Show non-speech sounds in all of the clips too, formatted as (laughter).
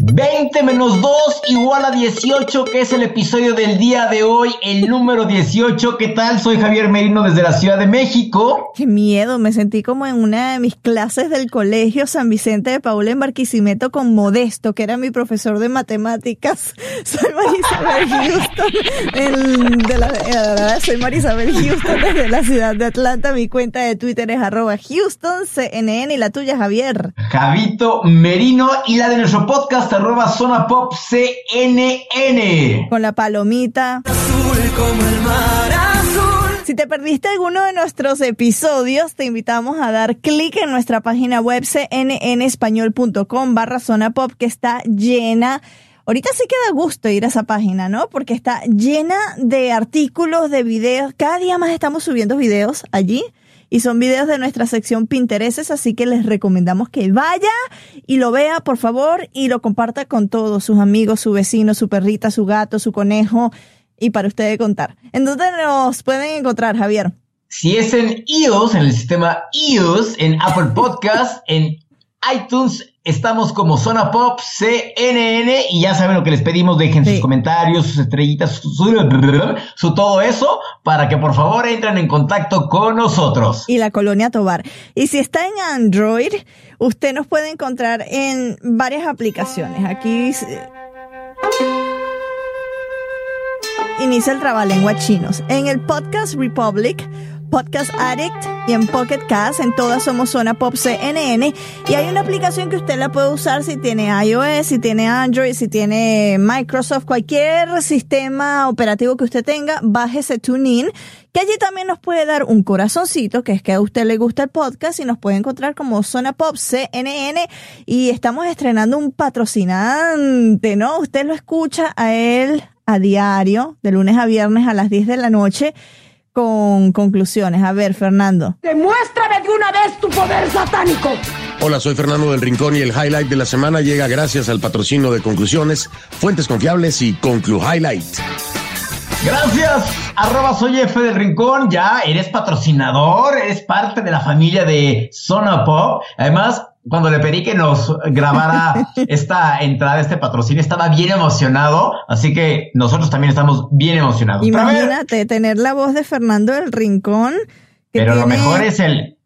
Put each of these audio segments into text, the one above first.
20 menos 2 igual a 18, que es el episodio del día de hoy, el número 18. ¿Qué tal? Soy Javier Merino desde la Ciudad de México. Qué miedo, me sentí como en una de mis clases del colegio San Vicente de Paula en Barquisimeto con Modesto, que era mi profesor de matemáticas. (laughs) Soy Marisabel Houston, el- de la, eh, soy Marisabel Houston desde la ciudad de Atlanta. Mi cuenta de Twitter es arroba Houston CNN y la tuya, Javier. Javito Merino y la de nuestro podcast, arroba Zona Pop CNN. Con la palomita. Si te perdiste alguno de nuestros episodios, te invitamos a dar clic en nuestra página web cnnespañol.com barra zona pop que está llena. Ahorita sí que da gusto ir a esa página, ¿no? Porque está llena de artículos, de videos. Cada día más estamos subiendo videos allí. Y son videos de nuestra sección Pintereses, así que les recomendamos que vaya y lo vea, por favor, y lo comparta con todos sus amigos, su vecino, su perrita, su gato, su conejo, y para ustedes contar. ¿En dónde nos pueden encontrar, Javier? Si es en iOS, en el sistema iOS, en Apple Podcast, en iTunes, estamos como Zona Pop CNN y ya saben lo que les pedimos, dejen Sí. sus comentarios, sus estrellitas, su, su- su todo eso, para que por favor entren en contacto con nosotros. y la colonia Tobar. Y si está en Android, usted nos puede encontrar en varias aplicaciones. Aquí inicia el trabalengua chinos. En el Podcast Republic, Podcast Addict y en Pocket Cast, en todas somos Zona Pop CNN. Y hay una aplicación que usted la puede usar si tiene iOS, si tiene Android, si tiene Microsoft, cualquier sistema operativo que usted tenga, bájese TuneIn, que allí también nos puede dar un corazoncito, que es que a usted le gusta el podcast y nos puede encontrar como Zona Pop CNN. Y estamos estrenando un patrocinante, ¿no? Usted lo escucha a él a diario, de lunes a viernes a las 10 de la noche con conclusiones. A ver, Fernando. Demuéstrame de una vez tu poder satánico. Hola, soy Fernando del Rincón y el highlight de la semana llega gracias al patrocinio de Conclusiones, Fuentes Confiables y Conclu Highlight. Gracias, arroba soy F del Rincón, ya eres patrocinador, eres parte de la familia de Zona Pop. Además, cuando le pedí que nos grabara (laughs) esta entrada, este patrocinio, estaba bien emocionado, así que nosotros también estamos bien emocionados. Imagínate tener la voz de Fernando del Rincón. que pero lo mejor es el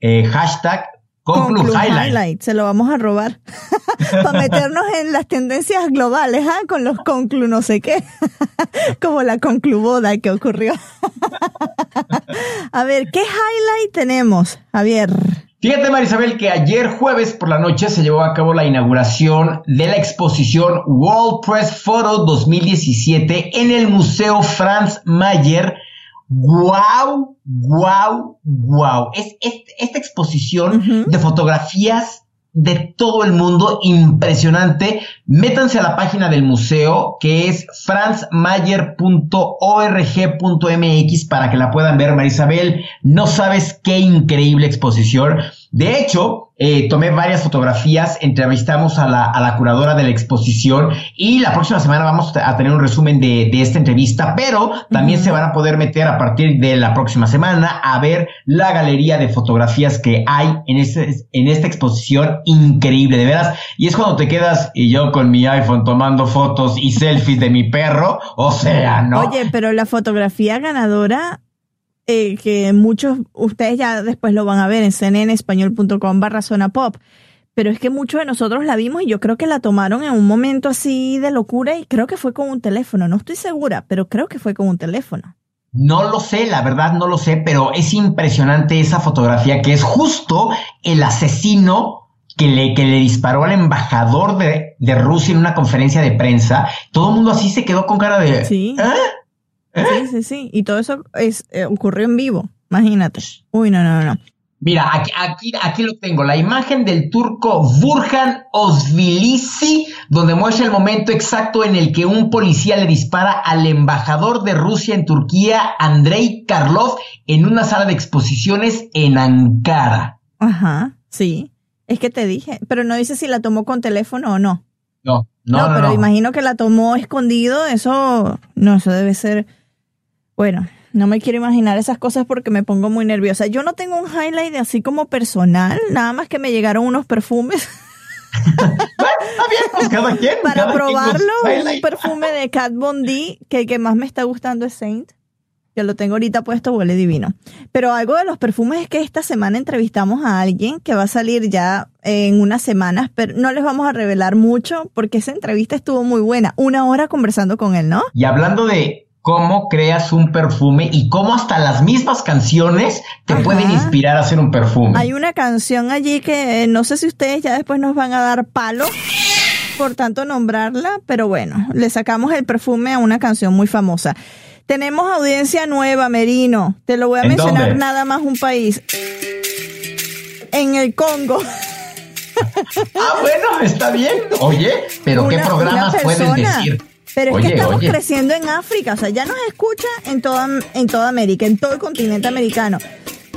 eh, hashtag Conclu Conclu Highlight. Se lo vamos a robar. (laughs) Para meternos en las tendencias globales, ¿ah? Con los conclu no sé qué. (laughs) Como la concluboda que ocurrió. a ver, ¿qué highlight tenemos, Javier? Fíjate, Marisabel, que ayer jueves por la noche se llevó a cabo la inauguración de la exposición World Press Photo 2017 en el Museo Franz Mayer. ¡Guau! ¡Guau! ¡Guau! Es, es- esta exposición de fotografías de todo el mundo, impresionante. Métanse a la página del museo que es franzmayer.org.mx para que la puedan ver, Marisabel. No sabes qué increíble exposición. De hecho, eh, tomé varias fotografías, entrevistamos a la, a la curadora de la exposición y la próxima semana vamos a tener un resumen de, de esta entrevista, pero también se van a poder meter a partir de la próxima semana a ver la galería de fotografías que hay en, este, en esta exposición increíble, de veras. Y es cuando te quedas y yo con mi iPhone tomando fotos y selfies de mi perro, o sea, ¿no? Oye, pero la fotografía ganadora eh, que muchos, ustedes ya después lo van a ver en cnnespañol.com barra zona pop, pero es que muchos de nosotros la vimos y yo creo que la tomaron en un momento así de locura y creo que fue con un teléfono, no estoy segura, pero creo que fue con un teléfono. No lo sé, la verdad no lo sé, pero es impresionante esa fotografía que es justo el asesino que le, que le disparó al embajador de, de Rusia en una conferencia de prensa. Todo el mundo así se quedó con cara de... Sí. ¿Eh? Sí, sí, sí. Y todo eso es, eh, ocurrió en vivo. Imagínate. Uy, no, no, no. Mira, aquí, aquí, aquí lo tengo, la imagen del turco Burhan Osvilisi, donde muestra el momento exacto en el que un policía le dispara al embajador de Rusia en Turquía, Andrei Karlov, en una sala de exposiciones en Ankara. Ajá, sí. Es que te dije, pero no dice si la tomó con teléfono o no. No, no, no. pero no. imagino que la tomó escondido, eso, no, eso debe ser, bueno, no me quiero imaginar esas cosas porque me pongo muy nerviosa. Yo no tengo un highlight así como personal, nada más que me llegaron unos perfumes. bien, (laughs) pues cada quien. Para cada quien probarlo, un perfume de Kat Von D, que el que más me está gustando es Saint. Yo lo tengo ahorita puesto, huele divino. Pero algo de los perfumes es que esta semana entrevistamos a alguien que va a salir ya en unas semanas, pero no les vamos a revelar mucho porque esa entrevista estuvo muy buena. Una hora conversando con él, ¿no? Y hablando de cómo creas un perfume y cómo hasta las mismas canciones te Ajá. pueden inspirar a hacer un perfume. Hay una canción allí que eh, no sé si ustedes ya después nos van a dar palo por tanto nombrarla, pero bueno, le sacamos el perfume a una canción muy famosa. Tenemos audiencia nueva, Merino. Te lo voy a ¿En mencionar dónde? nada más un país. En el Congo. Ah, bueno, está bien. Oye, pero ¿qué programas persona. decir? Pero es Oye, que estamos oye. creciendo en África, o sea, ya nos escucha en toda, en toda América, en todo el continente americano.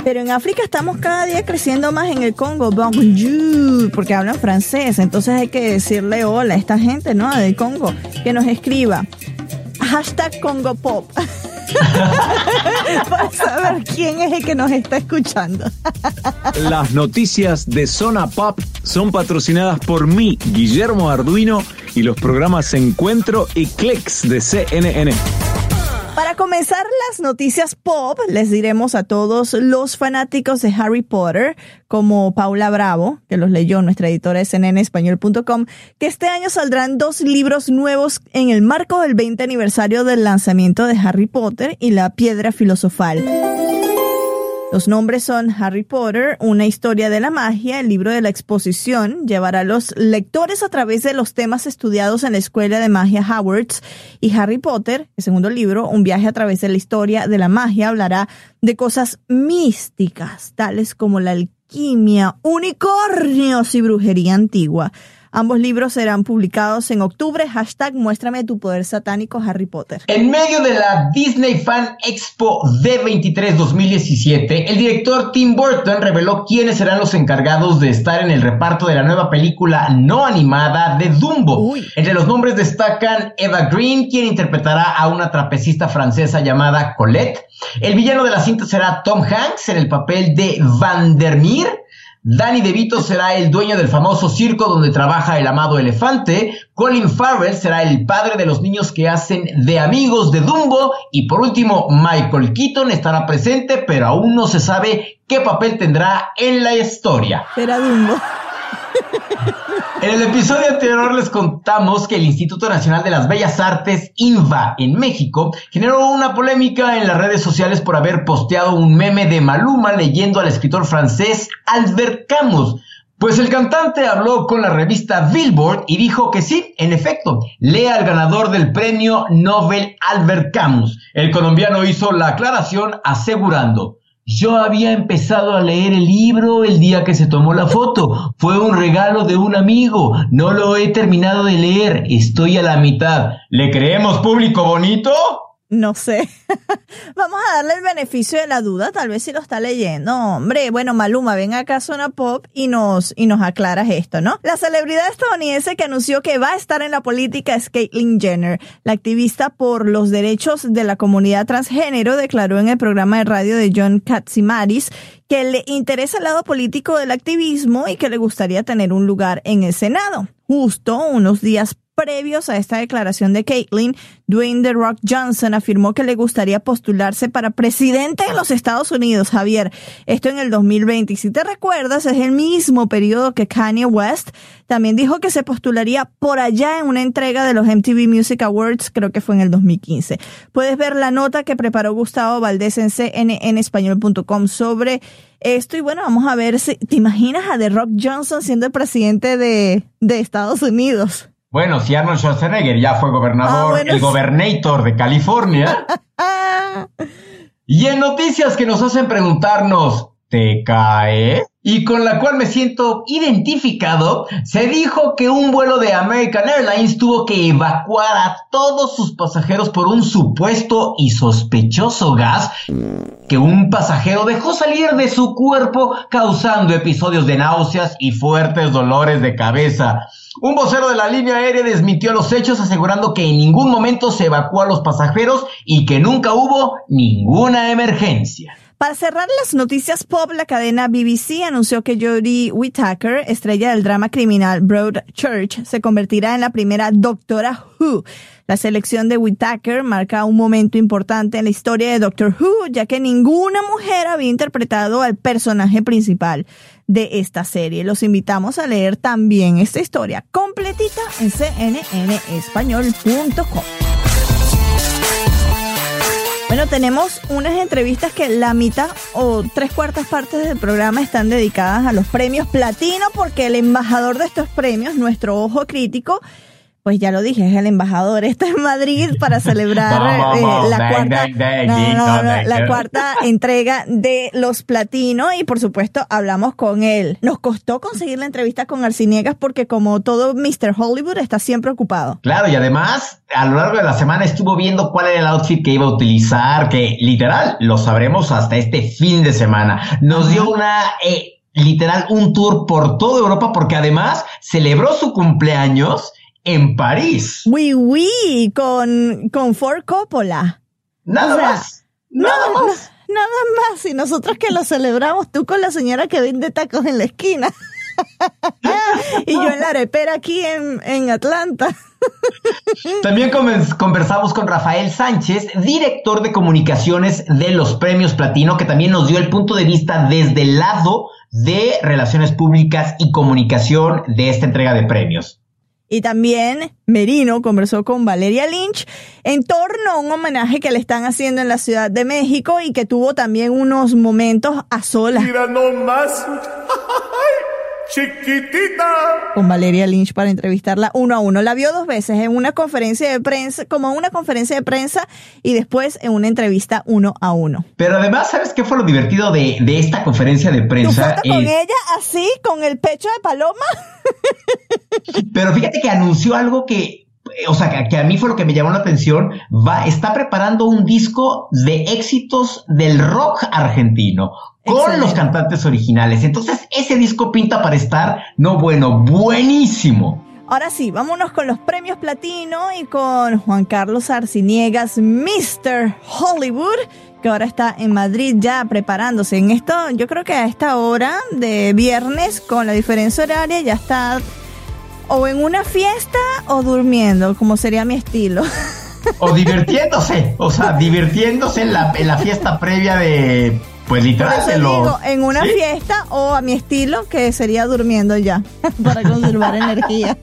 Pero en África estamos cada día creciendo más en el Congo, bonjour, porque hablan francés, entonces hay que decirle hola a esta gente, ¿no? Del Congo, que nos escriba. Hashtag Congo Pop. (laughs) Para saber quién es el que nos está escuchando. Las noticias de Zona Pop son patrocinadas por mí, Guillermo Arduino, y los programas Encuentro y Clicks de CNN. Para comenzar las noticias pop, les diremos a todos los fanáticos de Harry Potter, como Paula Bravo, que los leyó nuestra editora de cnnespañol.com, que este año saldrán dos libros nuevos en el marco del 20 aniversario del lanzamiento de Harry Potter y la Piedra Filosofal. Los nombres son Harry Potter, una historia de la magia, el libro de la exposición, llevará a los lectores a través de los temas estudiados en la Escuela de Magia Howards, y Harry Potter, el segundo libro, un viaje a través de la historia de la magia, hablará de cosas místicas, tales como la alquimia, unicornios y brujería antigua. Ambos libros serán publicados en octubre. Hashtag muéstrame tu poder satánico Harry Potter. En medio de la Disney Fan Expo D23 2017, el director Tim Burton reveló quiénes serán los encargados de estar en el reparto de la nueva película no animada de Dumbo. Uy. Entre los nombres destacan Eva Green, quien interpretará a una trapecista francesa llamada Colette. El villano de la cinta será Tom Hanks en el papel de Vandermeer. Danny DeVito será el dueño del famoso circo donde trabaja el amado elefante. Colin Farrell será el padre de los niños que hacen de amigos de Dumbo. Y por último, Michael Keaton estará presente, pero aún no se sabe qué papel tendrá en la historia. Será Dumbo. (laughs) En el episodio anterior les contamos que el Instituto Nacional de las Bellas Artes, INVA, en México, generó una polémica en las redes sociales por haber posteado un meme de Maluma leyendo al escritor francés Albert Camus. Pues el cantante habló con la revista Billboard y dijo que sí, en efecto, lea al ganador del premio Nobel Albert Camus. El colombiano hizo la aclaración asegurando, yo había empezado a leer el libro el día que se tomó la foto. Fue un regalo de un amigo. No lo he terminado de leer. Estoy a la mitad. ¿Le creemos público bonito? No sé. (laughs) Vamos a darle el beneficio de la duda, tal vez si lo está leyendo. Hombre, bueno, Maluma, ven acá a Zona Pop y nos, y nos aclaras esto, ¿no? La celebridad estadounidense que anunció que va a estar en la política es Caitlyn Jenner. La activista por los derechos de la comunidad transgénero declaró en el programa de radio de John Katsimaris que le interesa el lado político del activismo y que le gustaría tener un lugar en el Senado. Justo unos días previos a esta declaración de Caitlyn, Dwayne The Rock Johnson afirmó que le gustaría postularse para presidente de los Estados Unidos, Javier. Esto en el 2020. Y si te recuerdas, es el mismo periodo que Kanye West también dijo que se postularía por allá en una entrega de los MTV Music Awards, creo que fue en el 2015. Puedes ver la nota que preparó Gustavo Valdés en cnnespañol.com sobre esto. Y bueno, vamos a ver si te imaginas a The Rock Johnson siendo el presidente de, de Estados Unidos. Bueno, si Arnold Schwarzenegger ya fue gobernador, Ah, bueno, el gobernator de California. (laughs) y en noticias que nos hacen preguntarnos, ¿te cae? Y con la cual me siento identificado, se dijo que un vuelo de American Airlines tuvo que evacuar a todos sus pasajeros por un supuesto y sospechoso gas que un pasajero dejó salir de su cuerpo causando episodios de náuseas y fuertes dolores de cabeza. Un vocero de la línea aérea desmintió los hechos asegurando que en ningún momento se evacuó a los pasajeros y que nunca hubo ninguna emergencia. Para cerrar las noticias pop, la cadena BBC anunció que Jodie Whittaker, estrella del drama criminal Broadchurch, se convertirá en la primera Doctora Who. La selección de Whittaker marca un momento importante en la historia de Doctor Who, ya que ninguna mujer había interpretado al personaje principal de esta serie. Los invitamos a leer también esta historia completita en cnnespañol.com. Bueno, tenemos unas entrevistas que la mitad o tres cuartas partes del programa están dedicadas a los premios platino porque el embajador de estos premios, nuestro ojo crítico, pues ya lo dije, es el embajador. (laughs) Está en Madrid para celebrar eh, la, dang, cuarta, dang, no, la cuarta (laughs) entrega de los platino y por supuesto hablamos con él. Nos costó conseguir la entrevista con Arciniegas porque como todo Mr. Hollywood está siempre ocupado. Claro, y además, a lo largo de la semana estuvo viendo cuál era el outfit que iba a utilizar, que literal lo sabremos hasta este fin de semana. Nos dio una, eh, literal, un tour por toda Europa porque además celebró su cumpleaños en París. Oui, oui, con, con Ford Coppola. Nada O sea, más. Nada No, más. no, nada más. Y nosotros que lo celebramos, tú con la señora que vende tacos en la esquina. (laughs) y yo en la arepera aquí en, en Atlanta. También conversamos con Rafael Sánchez, director de comunicaciones de los premios Platino, que también nos dio el punto de vista desde el lado de relaciones públicas y comunicación de esta entrega de premios. Y también Merino conversó con Valeria Lynch en torno a un homenaje que le están haciendo en la Ciudad de México y que tuvo también unos momentos a solas Mira. (laughs) Chiquitita. con Valeria Lynch para entrevistarla uno a uno. La vio dos veces en una conferencia de prensa, como una conferencia de prensa y después en una entrevista uno a uno. Pero además, ¿sabes qué fue lo divertido de, de esta conferencia de ¿Tu prensa? foto con Eh, ella así, con el pecho de paloma? (laughs) pero fíjate que anunció algo que, o sea, que, a mí fue lo que me llamó la atención. Va, está preparando un disco de éxitos del rock argentino con Excelente. los cantantes originales. Entonces, ese disco pinta para estar, no bueno, buenísimo. Ahora sí, vámonos con los premios platino y con Juan Carlos Arciniegas, Mr. Hollywood, que ahora está en Madrid ya preparándose. En esto, yo creo que a esta hora de viernes, con la diferencia horaria, ya está o en una fiesta o durmiendo, como sería mi estilo. O divirtiéndose, o sea, (laughs) divirtiéndose en la, en la fiesta previa de, pues literal, digo, en una ¿Sí? fiesta o a mi estilo, que sería durmiendo ya, (laughs) para conservar (laughs) energía.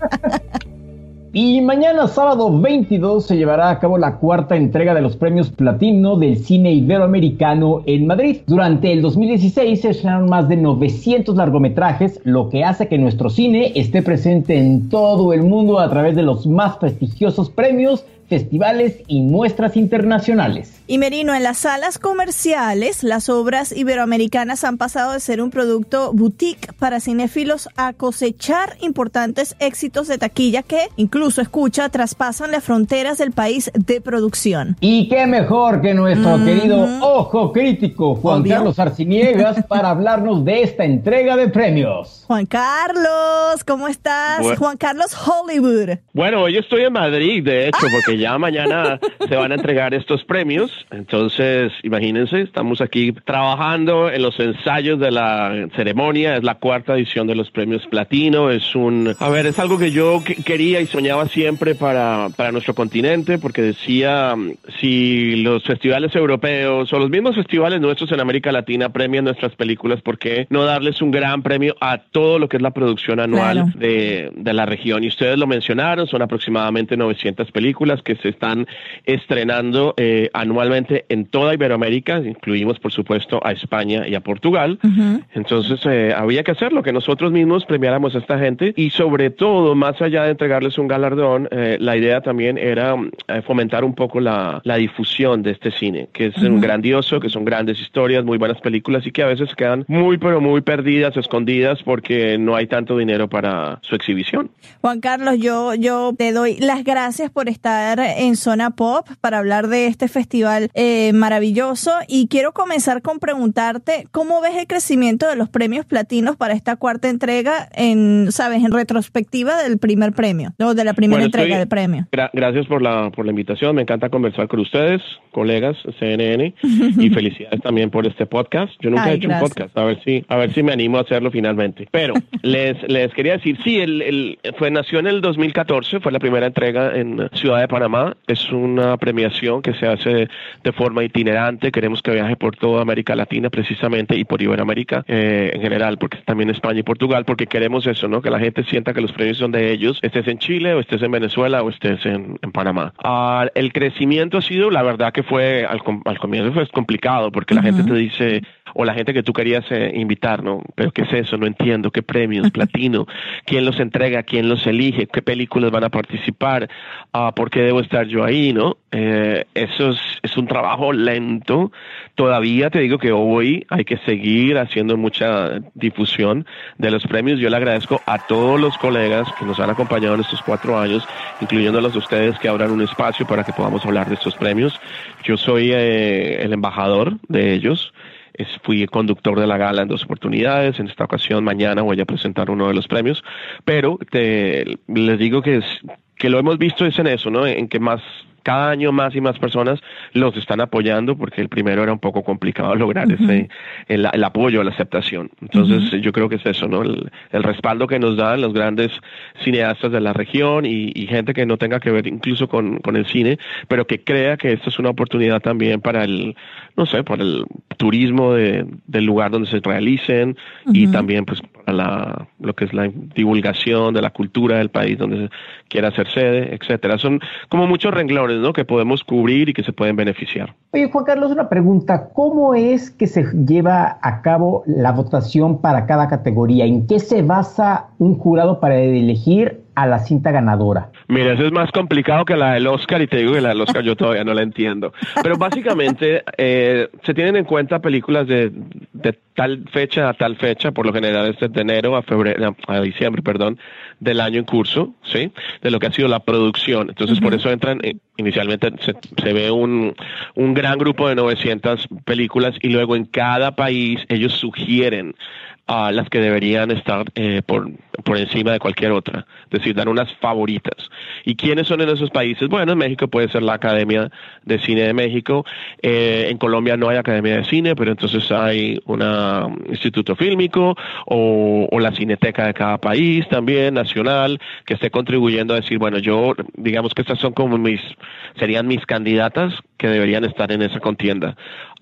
Y mañana, sábado 22, se llevará a cabo la cuarta entrega de los premios Platino del cine iberoamericano en Madrid. Durante el 2016 se estrenaron más de 900 largometrajes, lo que hace que nuestro cine esté presente en todo el mundo a través de los más prestigiosos premios, festivales y muestras internacionales. Y Merino, en las salas comerciales, las obras iberoamericanas han pasado de ser un producto boutique para cinéfilos a cosechar importantes éxitos de taquilla que, incluso escucha, traspasan las fronteras del país de producción. Y qué mejor que nuestro querido ojo crítico Juan Obvio. Carlos Arciniegas (laughs) para hablarnos de esta entrega de premios. Juan Carlos, ¿cómo estás? Bueno. Juan Carlos Hollywood. Bueno, hoy estoy en Madrid, de hecho, porque ya mañana se van a entregar estos premios. Entonces, imagínense, estamos aquí trabajando en los ensayos de la ceremonia. Es la cuarta edición de los premios Platino. Es un, a ver, es algo que yo que- quería y soñaba soñaba siempre para, para nuestro continente porque decía, mm, si los festivales europeos o los mismos festivales nuestros en América Latina premian nuestras películas, ¿por qué no darles un gran premio a todo lo que es la producción anual de, de la región? Y ustedes lo mencionaron, son aproximadamente 900 películas que se están estrenando eh, anualmente en toda Iberoamérica, incluimos por supuesto a España y a Portugal. Entonces eh, había que hacerlo, que nosotros mismos premiáramos a esta gente y sobre todo, más allá de entregarles un galardón, eh, la idea también era fomentar un poco la, la, difusión de este cine, que es un grandioso, que son grandes historias, muy buenas películas y que a veces quedan muy pero muy perdidas, escondidas porque no hay tanto dinero para su exhibición. Juan Carlos, yo, yo te doy las gracias por estar en Zona Pop para hablar de este festival eh, maravilloso y quiero comenzar con preguntarte cómo ves el crecimiento de los premios platinos para esta cuarta entrega en, sabes, en retrospectiva del primer premio o de la primera entrega del premio. gracias por la, por la invitación, me encanta conversar con ustedes, colegas CNN y (laughs) felicidades también por este podcast. Yo nunca he hecho un podcast, a ver si, a ver si me animo a hacerlo finalmente. Pero (laughs) les, les quería decir, sí, el, el, fue nació en el 2014, fue la primera entrega en Ciudad de Panamá. Es una premiación que se hace de forma itinerante. Queremos que viaje por toda América Latina precisamente y por Iberoamérica eh, en general, porque también España y Portugal, porque queremos eso, ¿no? Que la gente sienta que los premios son de ellos, estés en Chile o estés en Venezuela o estés en, Panamá. Ah, el crecimiento ha sido, la verdad que fue al, al comienzo fue complicado porque la gente te dice, o la gente que tú querías eh, invitar, ¿no? Pero ¿qué es eso? No entiendo. ¿Qué premios? (laughs) Platino. ¿Quién los entrega? ¿Quién los elige? ¿Qué películas van a participar? Uh, ¿Por qué debo estar yo ahí, no? Eh, eso es, es, un trabajo lento. Todavía te digo que hoy hay que seguir haciendo mucha difusión de los premios. Yo le agradezco a todos los colegas que nos han acompañado en estos cuatro años, incluyendo a los de ustedes que abran un espacio para que podamos hablar de estos premios. Yo soy eh, el embajador de ellos fui conductor de la gala en dos oportunidades. En esta ocasión, mañana voy a presentar uno de los premios. Pero te, les digo que, es, que lo hemos visto es en eso, ¿no? En que más cada año más y más personas los están apoyando porque el primero era un poco complicado (laughs) lograr ese el, apoyo, la aceptación. Entonces yo creo que es eso, ¿no? El, respaldo que nos dan los grandes cineastas de la región y, gente que no tenga que ver incluso con, con, el cine, pero que crea que esto es una oportunidad también para el, no sé, para el turismo de, del lugar donde se realicen y también pues para la, lo que es la divulgación de la cultura del país donde quiera hacer sede, etcétera. Son como muchos renglones que podemos cubrir y que se pueden beneficiar. Oye, Juan Carlos, una pregunta. ¿Cómo es que se lleva a cabo la votación para cada categoría? ¿En qué se basa un jurado para elegir a la cinta ganadora? Mira, eso es más complicado que la del Oscar y te digo que la del Oscar yo todavía no la entiendo. Pero básicamente eh, se tienen en cuenta películas de, tal fecha a tal fecha, por lo general es de enero a febrero, a diciembre, perdón, del año en curso, ¿sí? De lo que ha sido la producción. Entonces, por eso entran, eh, inicialmente se, se ve un, un gran grupo de 900 películas y luego en cada país ellos sugieren a las que deberían estar eh, por, por encima de cualquier otra, es decir, dan unas favoritas. ¿Y quiénes son en esos países? Bueno, en México puede ser la Academia de Cine de México, eh, en Colombia no hay Academia de Cine, pero entonces hay un instituto fílmico o, o, la cineteca de cada país también, nacional, que esté contribuyendo a decir, bueno, yo, digamos que estas son como mis, serían mis candidatas que deberían estar en esa contienda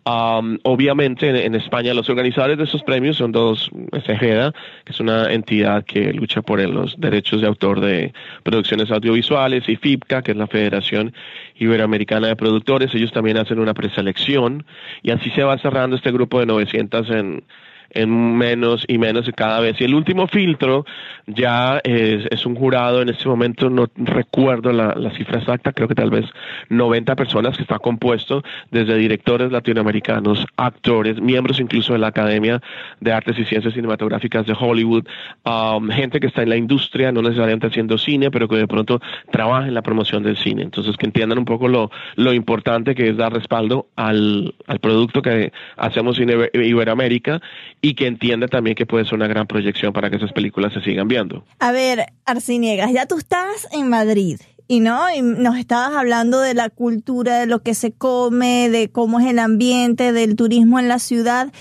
obviamente en, España los organizadores de esos premios son dos, SGEDA, que es una entidad que lucha por los derechos de autor de producciones audiovisuales, y FIPCA, que es la Federación Iberoamericana de Productores. Ellos también hacen una preselección y así se va cerrando este grupo de 900 en en menos y menos cada vez. Y el último filtro ya es, es un jurado, en este momento no recuerdo la, la, cifra exacta, creo que tal vez 90 personas que está compuesto desde directores latinoamericanos, actores, miembros incluso de la Academia de Artes y Ciencias Cinematográficas de Hollywood, um, gente que está en la industria, no necesariamente haciendo cine, pero que de pronto trabaja en la promoción del cine. Entonces, que entiendan un poco lo, lo importante que es dar respaldo al, al producto que hacemos en Iberoamérica y que entienda también que puede ser una gran proyección para que esas películas se sigan viendo. A ver, Arciniegas, ya tú estás en Madrid. Y no, y nos estabas hablando de la cultura, de lo que se come, de cómo es el ambiente, del turismo en la ciudad.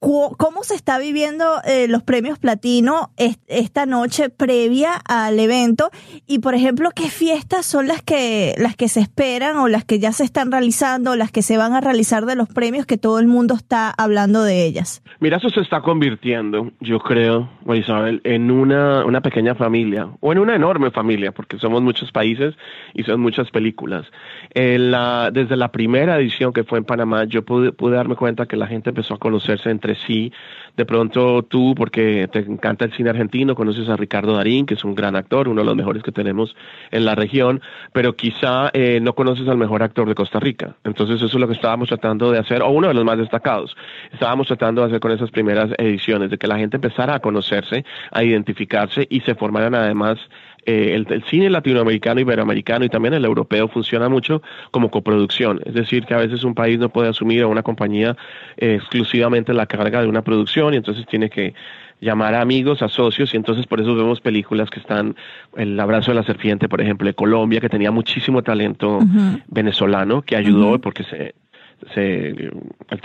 ¿Cómo se está viviendo eh, los premios platino esta noche previa al evento? Y, por ejemplo, ¿qué fiestas son las que, las que se esperan o las que ya se están realizando o las que se van a realizar de los premios que todo el mundo está hablando de ellas? Mira, eso se está convirtiendo, yo creo, Isabel, en una, una pequeña familia o en una enorme familia, porque somos muchos países y son muchas películas. la, desde la primera edición que fue en Panamá, yo pude, pude darme cuenta que la gente empezó a conocerse entre sí. De pronto tú, porque te encanta el cine argentino, conoces a Ricardo Darín, que es un gran actor, uno de los mejores que tenemos en la región, pero quizá eh, no conoces al mejor actor de Costa Rica. Entonces eso es lo que estábamos tratando de hacer, o uno de los más destacados. Estábamos tratando de hacer con esas primeras ediciones, de que la gente empezara a conocerse, a identificarse y se formaran además eh, el, cine latinoamericano, iberoamericano y también el europeo funciona mucho como coproducción. Es decir, que a veces un país no puede asumir a una compañía eh, exclusivamente la carga de una producción y entonces tiene que llamar a amigos, a socios, y entonces por eso vemos películas que están, El abrazo de la serpiente, por ejemplo, de Colombia, que tenía muchísimo talento venezolano, que ayudó porque se, se,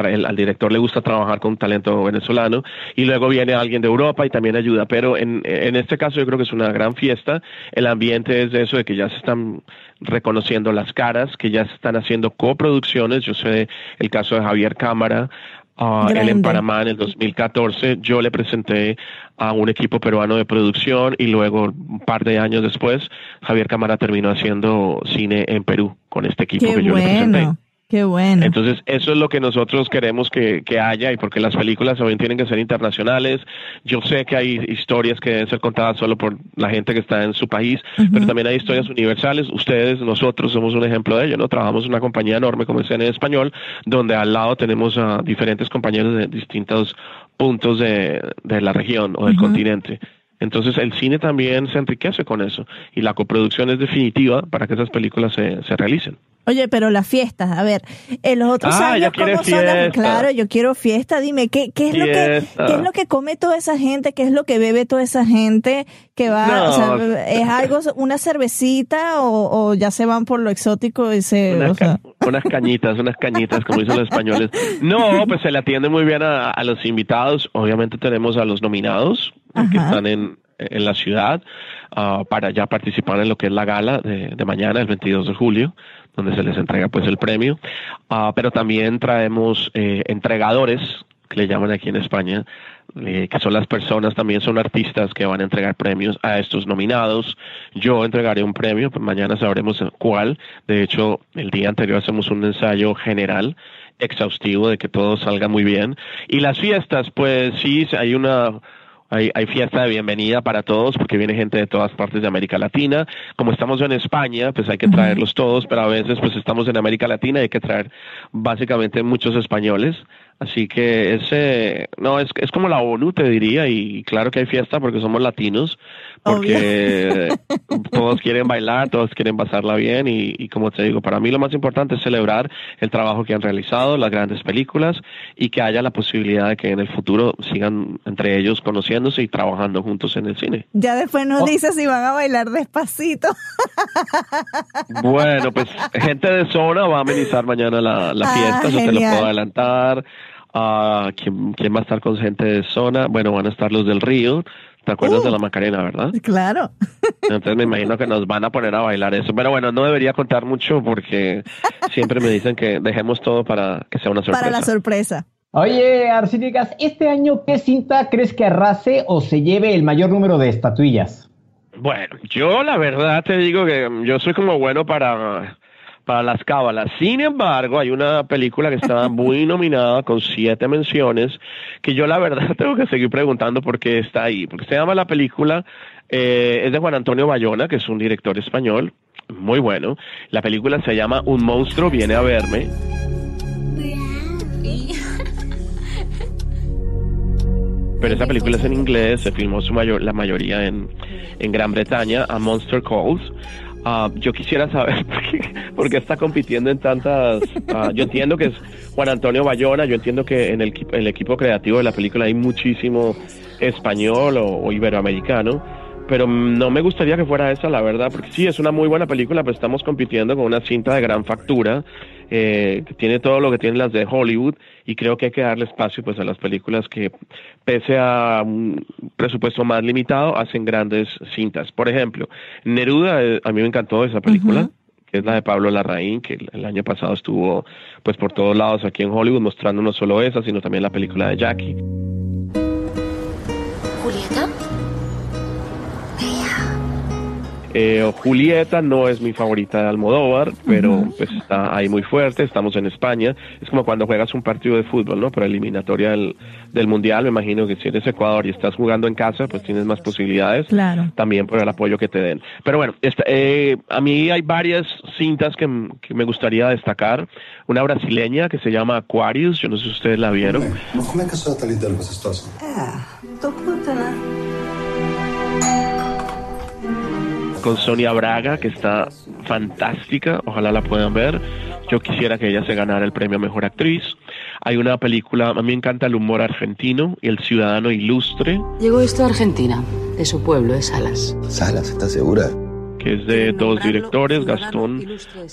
al director le gusta trabajar con talento venezolano y luego viene alguien de Europa y también ayuda. Pero en, en este caso yo creo que es una gran fiesta. El ambiente es de eso, de que ya se están reconociendo las caras, que ya se están haciendo coproducciones. Yo sé el caso de Javier Cámara, Uh, él en Panamá en el 2014, yo le presenté a un equipo peruano de producción y luego un par de años después, Javier Cámara terminó haciendo cine en Perú con este equipo que yo le presenté. Qué bueno. Entonces, eso es lo que nosotros queremos que, haya y porque las películas también tienen que ser internacionales. Yo sé que hay historias que deben ser contadas solo por la gente que está en su país, pero también hay historias universales. Ustedes, nosotros somos un ejemplo de ello, ¿no? Trabajamos en una compañía enorme como es en Español, donde al lado tenemos a diferentes compañeros de distintos puntos de, la región o del continente. Entonces el cine también se enriquece con eso y la coproducción es definitiva para que esas películas se, se realicen. Oye, pero las fiestas, a ver, en los otros ah, años, ¿cómo son las? Claro, yo quiero fiesta. Dime, ¿qué, qué es lo que, qué es lo que come toda esa gente? ¿Qué es lo que bebe toda esa gente que va? O sea, ¿es algo, una cervecita o, ya se van por lo exótico y se, unas cañitas, unas cañitas, como dicen los españoles. No, pues se le atiende muy bien a, a los invitados. Obviamente tenemos a los nominados que están en, en la ciudad uh, para ya participar en lo que es la gala de, de, mañana, el 22 de julio, donde se les entrega pues el premio. Uh, pero también traemos eh, entregadores, que le llaman aquí en España, eh, que son las personas, también son artistas que van a entregar premios a estos nominados. Yo entregaré un premio, pues mañana sabremos cuál. De hecho, el día anterior hacemos un ensayo general exhaustivo de que todo salga muy bien. Y las fiestas, pues sí, hay una hay, hay, fiesta de bienvenida para todos porque viene gente de todas partes de América Latina. Como estamos en España, pues hay que traerlos todos, pero a veces pues estamos en América Latina y hay que traer básicamente muchos españoles. Así que ese, no, es, es como la ONU, te diría, y claro que hay fiesta porque somos latinos, porque (laughs) todos quieren bailar, todos quieren pasarla bien y, como te digo, para mí lo más importante es celebrar el trabajo que han realizado, las grandes películas y que haya la posibilidad de que en el futuro sigan entre ellos conociéndose y trabajando juntos en el cine. Ya después nos oh. dices si van a bailar despacito. Bueno, pues gente de zona va a amenizar mañana la, la ah, fiesta, eso te lo puedo adelantar. Uh, ¿quién, ¿Quién va a estar con gente de zona? Bueno, van a estar los del río, ¿Te acuerdas de la uh. Macarena, verdad? Claro. (laughs) Entonces me imagino que nos van a poner a bailar eso. Pero bueno, no debería contar mucho porque siempre me dicen que dejemos todo para que sea una sorpresa. Para la sorpresa. Oye, Arcínicas, ¿este año qué cinta crees que arrase o se lleve el mayor número de estatuillas? Bueno, yo la verdad te digo que yo soy como bueno para para las cábalas. Sin embargo, hay una película que está muy (laughs) nominada con siete menciones, que yo la verdad (laughs) tengo que seguir preguntando por qué está ahí, porque se llama la película, eh, es de Juan Antonio Bayona, que es un director español, muy bueno. La película se llama Un monstruo viene a verme. Pero esa película es en inglés, se filmó su mayor, la mayoría en, en Gran Bretaña, A Monster Calls. Ah, yo quisiera saber (laughs) por qué, está compitiendo en tantas. Ah, yo entiendo que es Juan Antonio Bayona, yo entiendo que en el, el equipo creativo de la película hay muchísimo español o, iberoamericano, pero no me gustaría que fuera esa, la verdad, porque sí, es una muy buena película, pero estamos compitiendo con una cinta de gran factura, eh, tiene todo lo que tienen las de Hollywood, y creo que hay que darle espacio pues a las películas que, pese a un presupuesto más limitado, hacen grandes cintas. Por ejemplo, Neruda, eh, a mí me encantó esa película. que es la de Pablo Larraín, que el, año pasado estuvo pues por todos lados aquí en Hollywood mostrando no solo esa, sino también la película de Jackie. Julieta. Eh, Julieta no es mi favorita de Almodóvar, pero pues está ahí muy fuerte, estamos en España, es como cuando juegas un partido de fútbol, ¿no? Por eliminatoria del, del Mundial, me imagino que si eres Ecuador y estás jugando en casa, pues tienes más posibilidades, claro. también por el apoyo que te den. Pero bueno, eh, a mí hay varias cintas que, que, me gustaría destacar, una brasileña que se llama Aquarius, yo no sé si ustedes la vieron. ¿Cómo es que con Sonia Braga, que está fantástica, ojalá la puedan ver. Yo quisiera que ella se ganara el premio a Mejor Actriz. Hay una película, a mí me encanta el humor argentino y el ciudadano ilustre. Llegó esto a Argentina, de su pueblo, de Salas. Salas, ¿estás segura? Que es de dos directores, Gastón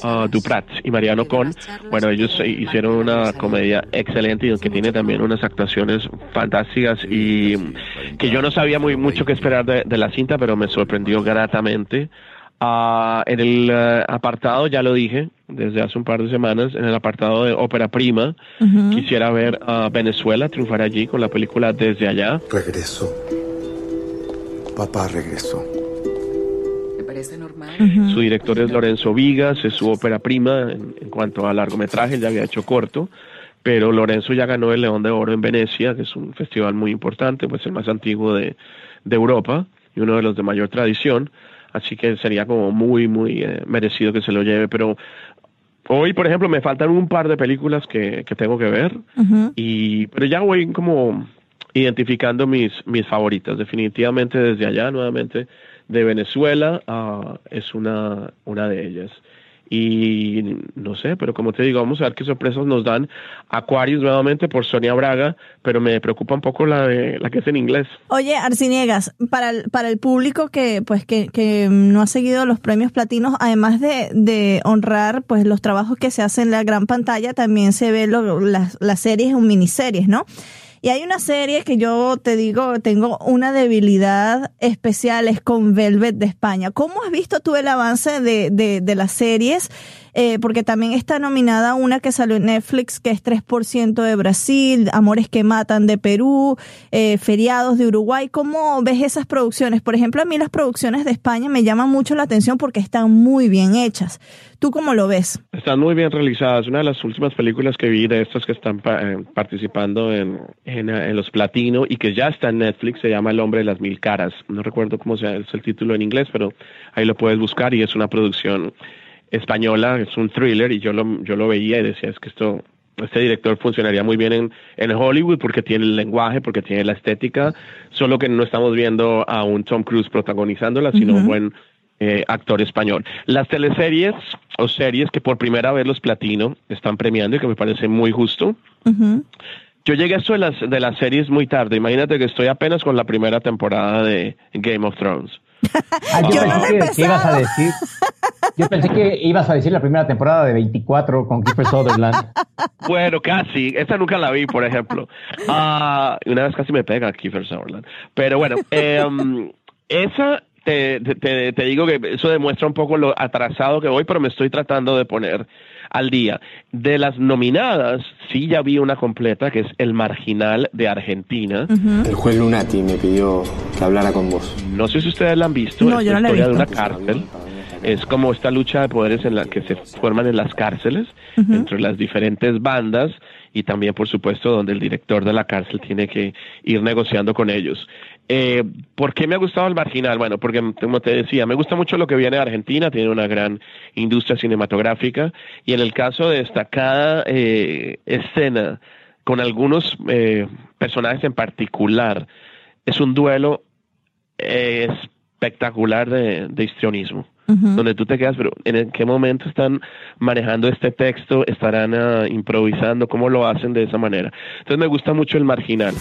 uh, Duprat y Mariano Con. Bueno, ellos hicieron una comedia excelente y que tiene también unas actuaciones fantásticas y que yo no sabía muy mucho qué esperar de, la cinta, pero me sorprendió gratamente. Uh, en el uh, apartado, ya lo dije desde hace un par de semanas, en el apartado de ópera prima, quisiera ver a Venezuela triunfar allí con la película Desde allá. Regreso. Papá regresó. Su director es Lorenzo Vigas, es su ópera prima en, cuanto a largometraje, ya había hecho corto, pero Lorenzo ya ganó el León de Oro en Venecia, que es un festival muy importante, pues el más antiguo de, Europa y uno de los de mayor tradición, así que sería como muy, muy eh, merecido que se lo lleve, pero hoy, por ejemplo, me faltan un par de películas que, tengo que ver, y, pero ya voy como identificando mis, mis favoritas, definitivamente desde allá, nuevamente de Venezuela uh, es una, una de ellas. Y no sé, pero como te digo, vamos a ver qué sorpresas nos dan Aquarius nuevamente por Sonia Braga, pero me preocupa un poco la de la que es en inglés. Oye, Arciniegas, para el, para el público que pues que, que no ha seguido los premios platinos, además de, de honrar pues los trabajos que se hacen en la gran pantalla, también se ve las, las series o miniseries, ¿no? Y hay una serie que yo te digo, tengo una debilidad especial, es con Velvet de España. ¿Cómo has visto tú el avance de, de, de las series? Eh, porque también está nominada una que salió en Netflix, que es 3% de Brasil, Amores que Matan de Perú, eh, Feriados de Uruguay. ¿Cómo ves esas producciones? Por ejemplo, a mí las producciones de España me llaman mucho la atención porque están muy bien hechas. ¿Tú cómo lo ves? Están muy bien realizadas. Una de las últimas películas que vi de estas que están eh, participando en, en, los Platino y que ya está en Netflix se llama El hombre de las mil caras. No recuerdo cómo sea, es el título en inglés, pero ahí lo puedes buscar y es una producción española, es un thriller y yo lo, yo lo veía y decía, es que esto, este director funcionaría muy bien en, en Hollywood porque tiene el lenguaje, porque tiene la estética, solo que no estamos viendo a un Tom Cruise protagonizándola, sino un buen eh, actor español. Las teleseries o series que por primera vez los platino están premiando y que me parece muy justo. Yo llegué a esto de las, de las series muy tarde. Imagínate que estoy apenas con la primera temporada de Game of Thrones. (laughs) Ah, yo, pensé que, ibas a decir, yo pensé que ibas a decir la primera temporada de 24 con Kiefer Sutherland. (laughs) Bueno, casi. Esta nunca la vi, por ejemplo. Uh, una vez casi me pega Kiefer Sutherland. Pero bueno, (laughs) em, esa te, te, te, digo que eso demuestra un poco lo atrasado que voy, pero me estoy tratando de poner al día. De las nominadas, sí ya vi una completa, que es El Marginal de Argentina. El juez Lunati me pidió que hablara con vos. No sé si ustedes la han visto, no, es la historia de una cárcel. Es como esta lucha de poderes en la que se forman en las cárceles, entre las diferentes bandas, y también, por supuesto, donde el director de la cárcel tiene que ir negociando con ellos. Eh, ¿Por qué me ha gustado el marginal? Bueno, porque como te decía, me gusta mucho lo que viene de Argentina, tiene una gran industria cinematográfica y en el caso de destacada eh, escena con algunos eh, personajes en particular, es un duelo eh, espectacular de, de histrionismo. donde tú te quedas, pero ¿en qué momento están manejando este texto? ¿Estarán uh, improvisando? ¿Cómo lo hacen de esa manera? Entonces me gusta mucho el marginal.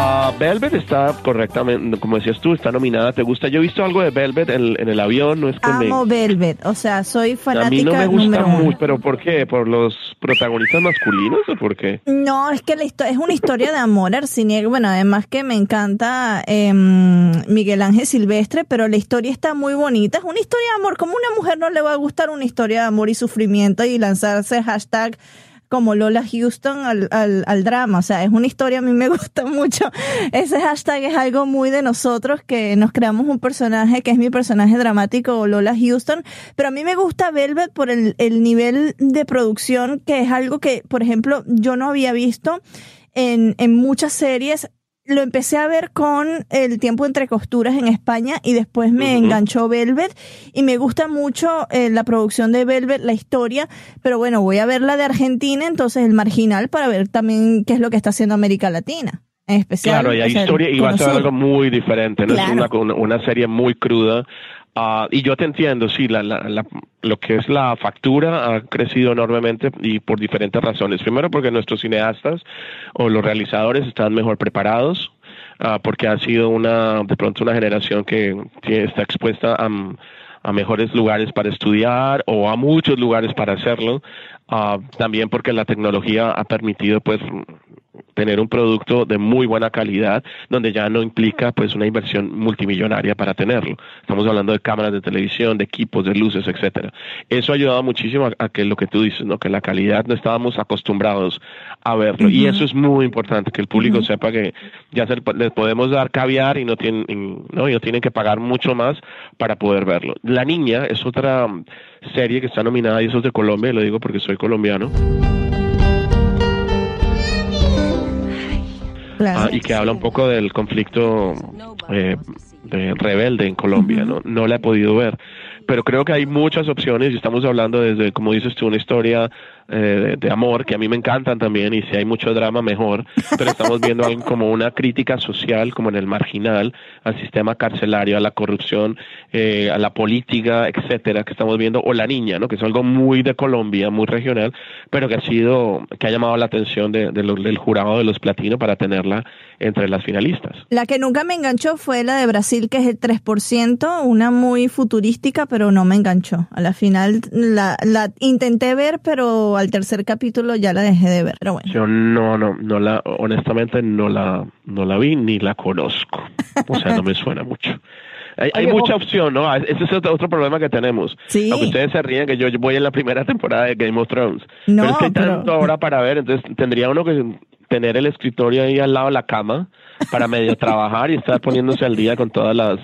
Uh, Velvet está correctamente, como decías tú, está nominada. ¿Te gusta? Yo he visto algo de Velvet en, el avión. No es que Amo Velvet, o sea, soy fanática. A mí no me gusta mucho, pero ¿por qué? ¿Por los protagonistas masculinos o por qué? No, es que la es una historia de amor, Arcinier. Bueno, además que me encanta em, Miguel Ángel Silvestre, pero la historia está muy bonita. Es una historia de amor. Como una mujer no le va a gustar una historia de amor y sufrimiento y lanzarse hashtag como Lola Houston al, al, al, drama. O sea, es una historia, a mí me (laughs) gusta mucho. Ese hashtag es algo muy de nosotros, que nos creamos un personaje que es mi personaje dramático, Lola Houston. Pero a mí me gusta Velvet por el, el nivel de producción, que es algo que, por ejemplo, yo no había visto en, en muchas series lo empecé a ver con el tiempo entre costuras en España y después me enganchó Velvet. Y me gusta mucho eh, la producción de Velvet, la historia, pero bueno, voy a ver la de Argentina, entonces el marginal para ver también qué es lo que está haciendo América Latina. En especial, claro, y hay historia y va a ser algo muy diferente, ¿no? Es una, una serie muy cruda, Uh, y yo te entiendo, sí, la, la, lo que es la factura ha crecido enormemente y por diferentes razones. Primero porque nuestros cineastas o los realizadores están mejor preparados, uh, porque ha sido una, de pronto una generación que está expuesta a, a mejores lugares para estudiar o a muchos lugares para hacerlo. Uh, también porque la tecnología ha permitido pues tener un producto de muy buena calidad donde ya no implica pues una inversión multimillonaria para tenerlo. Estamos hablando de cámaras de televisión, de equipos, de luces, etcétera. Eso ha ayudado muchísimo a, que lo que tú dices, ¿no? que la calidad no estábamos acostumbrados a verlo y eso es muy importante que el público sepa que ya se les podemos dar caviar y no tienen no y no tienen que pagar mucho más para poder verlo. La niña es otra serie que está nominada y eso es de Colombia, lo digo porque soy colombiano. Ah, y que habla un poco del conflicto eh, rebelde en Colombia, ¿no? No la he podido ver, pero creo que hay muchas opciones y estamos hablando desde, como dices tú, una historia eh, de, amor, que a mí me encantan también, y si hay mucho drama, mejor, pero estamos viendo como una crítica social, como en el marginal, al sistema carcelario, a la corrupción, eh, a la política, etcétera, que estamos viendo, o la niña, ¿no? que es algo muy de Colombia, muy regional, pero que ha sido, que ha llamado la atención de, del jurado de los platinos para tenerla entre las finalistas. La que nunca me enganchó fue la de Brasil, que es el 3%, una muy futurística, pero no me enganchó. A la final la, la intenté ver, pero al tercer capítulo ya la dejé de ver, pero bueno. Yo no, no, no la, honestamente no la, no la vi ni la conozco. O sea, no me suena mucho. Hay, mucha opción, ¿no? Ese es otro, problema que tenemos. Sí. Aunque ustedes se ríen que yo voy en la primera (laughs) temporada de Game of Thrones. No, pero es que hay tanto ahora para ver, entonces tendría uno que tener el escritorio ahí al lado de la cama para medio (laughs) trabajar y estar poniéndose al día con todas las,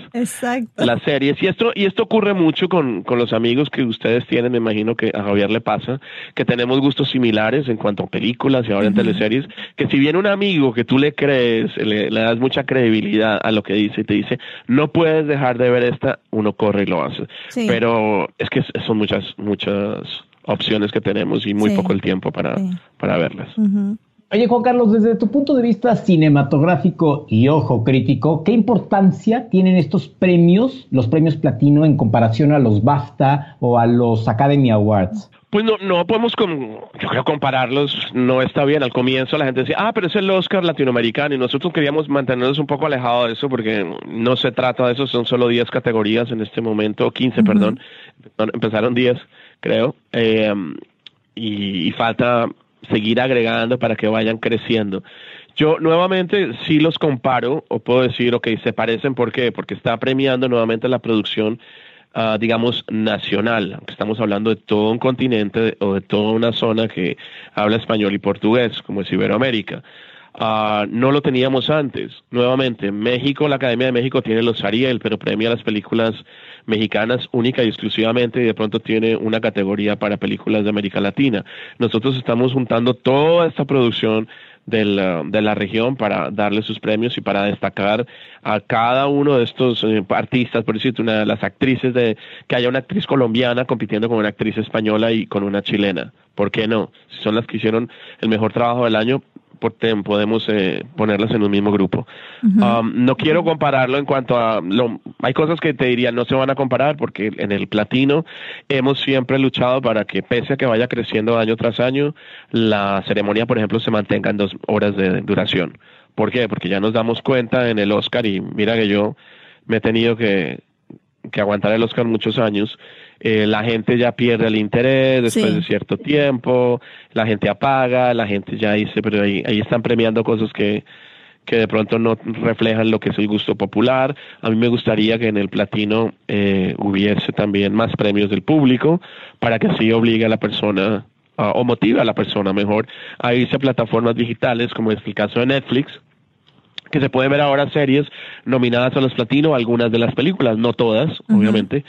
las series. Y esto, y esto ocurre mucho con, con los amigos que ustedes tienen, me imagino que a Javier le pasa, que tenemos gustos similares en cuanto a películas y ahora en teleseries, que si viene un amigo que tú le crees, le, das mucha credibilidad a lo que dice y te dice, no puedes dejar de ver esta, uno corre y lo hace. Pero es que son muchas, muchas opciones que tenemos y muy poco el tiempo para, para verlas. Oye, Juan Carlos, desde tu punto de vista cinematográfico y ojo crítico, ¿qué importancia tienen estos premios, los premios platino, en comparación a los BAFTA o a los Academy Awards? Pues no, no podemos, yo creo, compararlos, no está bien. Al comienzo la gente decía, ah, pero es el Oscar latinoamericano y nosotros queríamos mantenernos un poco alejados de eso porque no se trata de eso, son solo 10 categorías en este momento, 15, perdón, empezaron 10, creo, eh, y falta seguir agregando para que vayan creciendo. Yo nuevamente sí los comparo, o puedo decir, ok, se parecen, ¿por qué? Porque está premiando nuevamente la producción, uh, digamos, nacional. Estamos hablando de todo un continente o de toda una zona que habla español y portugués, como es Iberoamérica. Uh, no lo teníamos antes. Nuevamente, México, la Academia de México tiene los Ariel, pero premia las películas mexicanas única y exclusivamente y de pronto tiene una categoría para películas de América Latina. Nosotros estamos juntando toda esta producción de la región para darle sus premios y para destacar a cada uno de estos eh, artistas, por decirte, una de las actrices de que haya una actriz colombiana compitiendo con una actriz española y con una chilena. ¿Por qué no? Si son las que hicieron el mejor trabajo del año, podemos eh, ponerlas en un mismo grupo. Um, no quiero compararlo en cuanto a... Lo, hay cosas que te diría no se van a comparar porque en el platino hemos siempre luchado para que pese a que vaya creciendo año tras año, la ceremonia, por ejemplo, se mantenga en dos horas de duración ¿Por qué? Porque ya nos damos cuenta en el Oscar y mira que yo me he tenido que, que aguantar el Oscar muchos años, eh, la gente ya pierde el interés después de cierto tiempo, la gente apaga, la gente ya dice, pero ahí, ahí están premiando cosas que, que de pronto no reflejan lo que es el gusto popular. A mí me gustaría que en el platino eh, hubiese también más premios del público para que así obligue a la persona o motive a la persona mejor a irse a plataformas digitales, como es el caso de Netflix, que se puede ver ahora series nominadas a los platino, algunas de las películas, no todas, obviamente,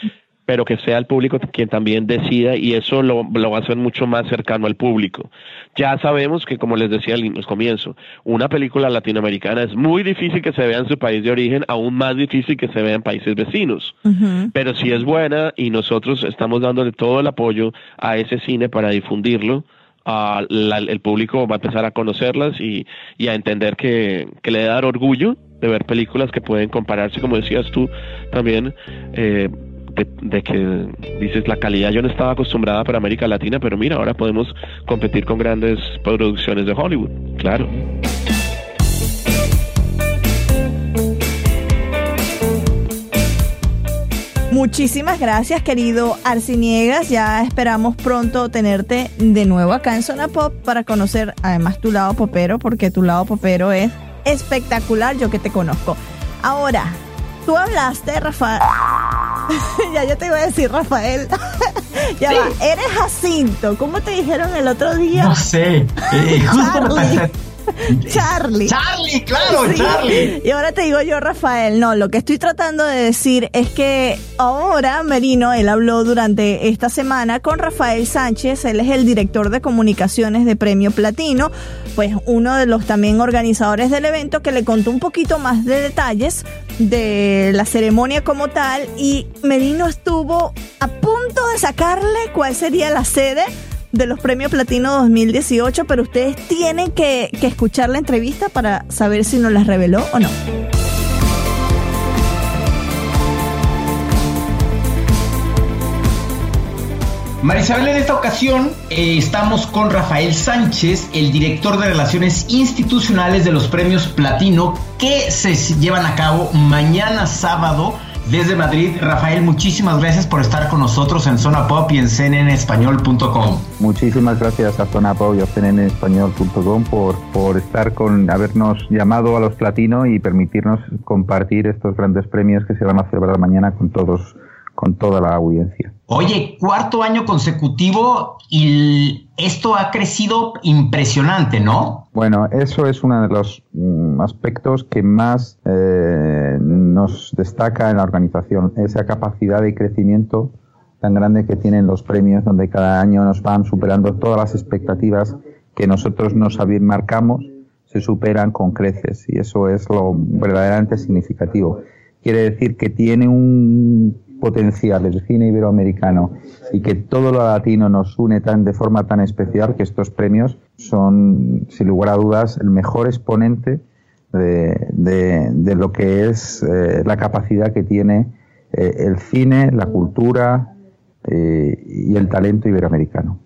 pero que sea el público quien también decida y eso lo, va a hacer mucho más cercano al público. Ya sabemos que, como les decía al comienzo, una película latinoamericana es muy difícil que se vea en su país de origen, aún más difícil que se vea en países vecinos. Pero si es buena y nosotros estamos dándole todo el apoyo a ese cine para difundirlo, el público va a empezar a conocerlas y, a entender que, le da dar orgullo de ver películas que pueden compararse, como decías tú también, eh, de, que dices la calidad yo no estaba acostumbrada para América Latina, pero mira, ahora podemos competir con grandes producciones de Hollywood, claro. Muchísimas gracias, querido Arciniegas. Ya esperamos pronto tenerte de nuevo acá en Zona Pop para conocer además tu lado popero, porque tu lado popero es espectacular, yo que te conozco. Ahora, tú hablaste, Rafael. (laughs) ya yo te iba a decir, Rafael. (laughs) ya va, eres Jacinto. ¿Cómo te dijeron el otro día? No sé. Eh, justo (laughs) Charlie. Charlie, claro, Charlie. Y ahora te digo yo, Rafael, no, lo que estoy tratando de decir es que ahora Merino, él habló durante esta semana con Rafael Sánchez, él es el director de comunicaciones de Premio Platino, pues uno de los también organizadores del evento que le contó un poquito más de detalles de la ceremonia como tal y Merino estuvo a punto de sacarle cuál sería la sede de los premios Platino 2018, pero ustedes tienen que, escuchar la entrevista para saber si nos las reveló o no. Marisabel, en esta ocasión eh, estamos con Rafael Sánchez, el director de Relaciones Institucionales de los Premios Platino, que se llevan a cabo mañana sábado desde Madrid. Rafael, muchísimas gracias por estar con nosotros en Zona Pop y en cnnespañol.com. Muchísimas gracias a Zona Pop y a cnnespañol.com por, por estar con, habernos llamado a los platinos y permitirnos compartir estos grandes premios que se van a celebrar mañana con todos con toda la audiencia. Oye, cuarto año consecutivo y esto ha crecido impresionante, ¿no? Bueno, eso es uno de los mm, aspectos que más eh, nos destaca en la organización, esa capacidad de crecimiento tan grande que tienen los premios, donde cada año nos van superando todas las expectativas que nosotros nos marcamos, se superan con creces y eso es lo verdaderamente significativo. Quiere decir que tiene un potencial del cine iberoamericano y que todo lo latino nos une tan de forma tan especial que estos premios son, sin lugar a dudas, el mejor exponente de, lo que es eh, la capacidad que tiene eh, el cine, la cultura eh, y el talento iberoamericano.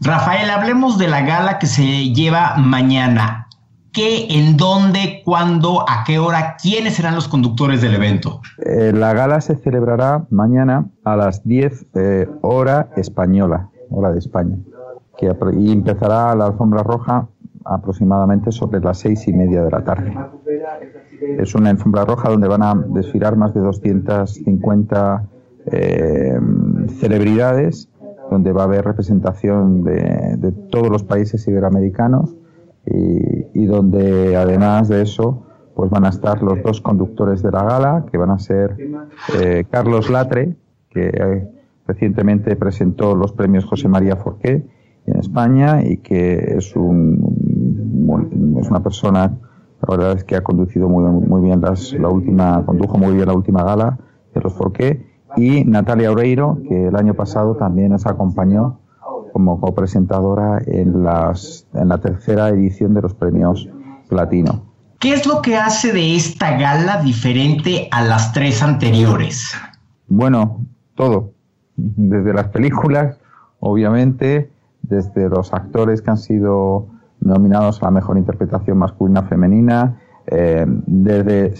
Rafael, hablemos de la gala que se lleva mañana qué, en dónde, cuándo, a qué hora, quiénes serán los conductores del evento. Eh, la gala se celebrará mañana a las 10 eh, hora española, hora de España, y empezará la alfombra roja aproximadamente sobre las seis y media de la tarde. Es una alfombra roja donde van a desfilar más de 250 eh, celebridades, donde va a haber representación de todos los países iberoamericanos y, donde además de eso pues van a estar los dos conductores de la gala, que van a ser eh, Carlos Latre, que eh, recientemente presentó los premios José María Forqué en España y que es, un, es una persona, la verdad es que ha conducido muy, muy bien las, la última, condujo muy bien la última gala de los Forqué, y Natalia Oreiro, que el año pasado también nos acompañó como copresentadora en, las, en la tercera edición de los premios Platino. ¿Qué es lo que hace de esta gala diferente a las tres anteriores? Bueno, todo. Desde las películas, obviamente, desde los actores que han sido nominados a la mejor interpretación masculina femenina, eh, desde,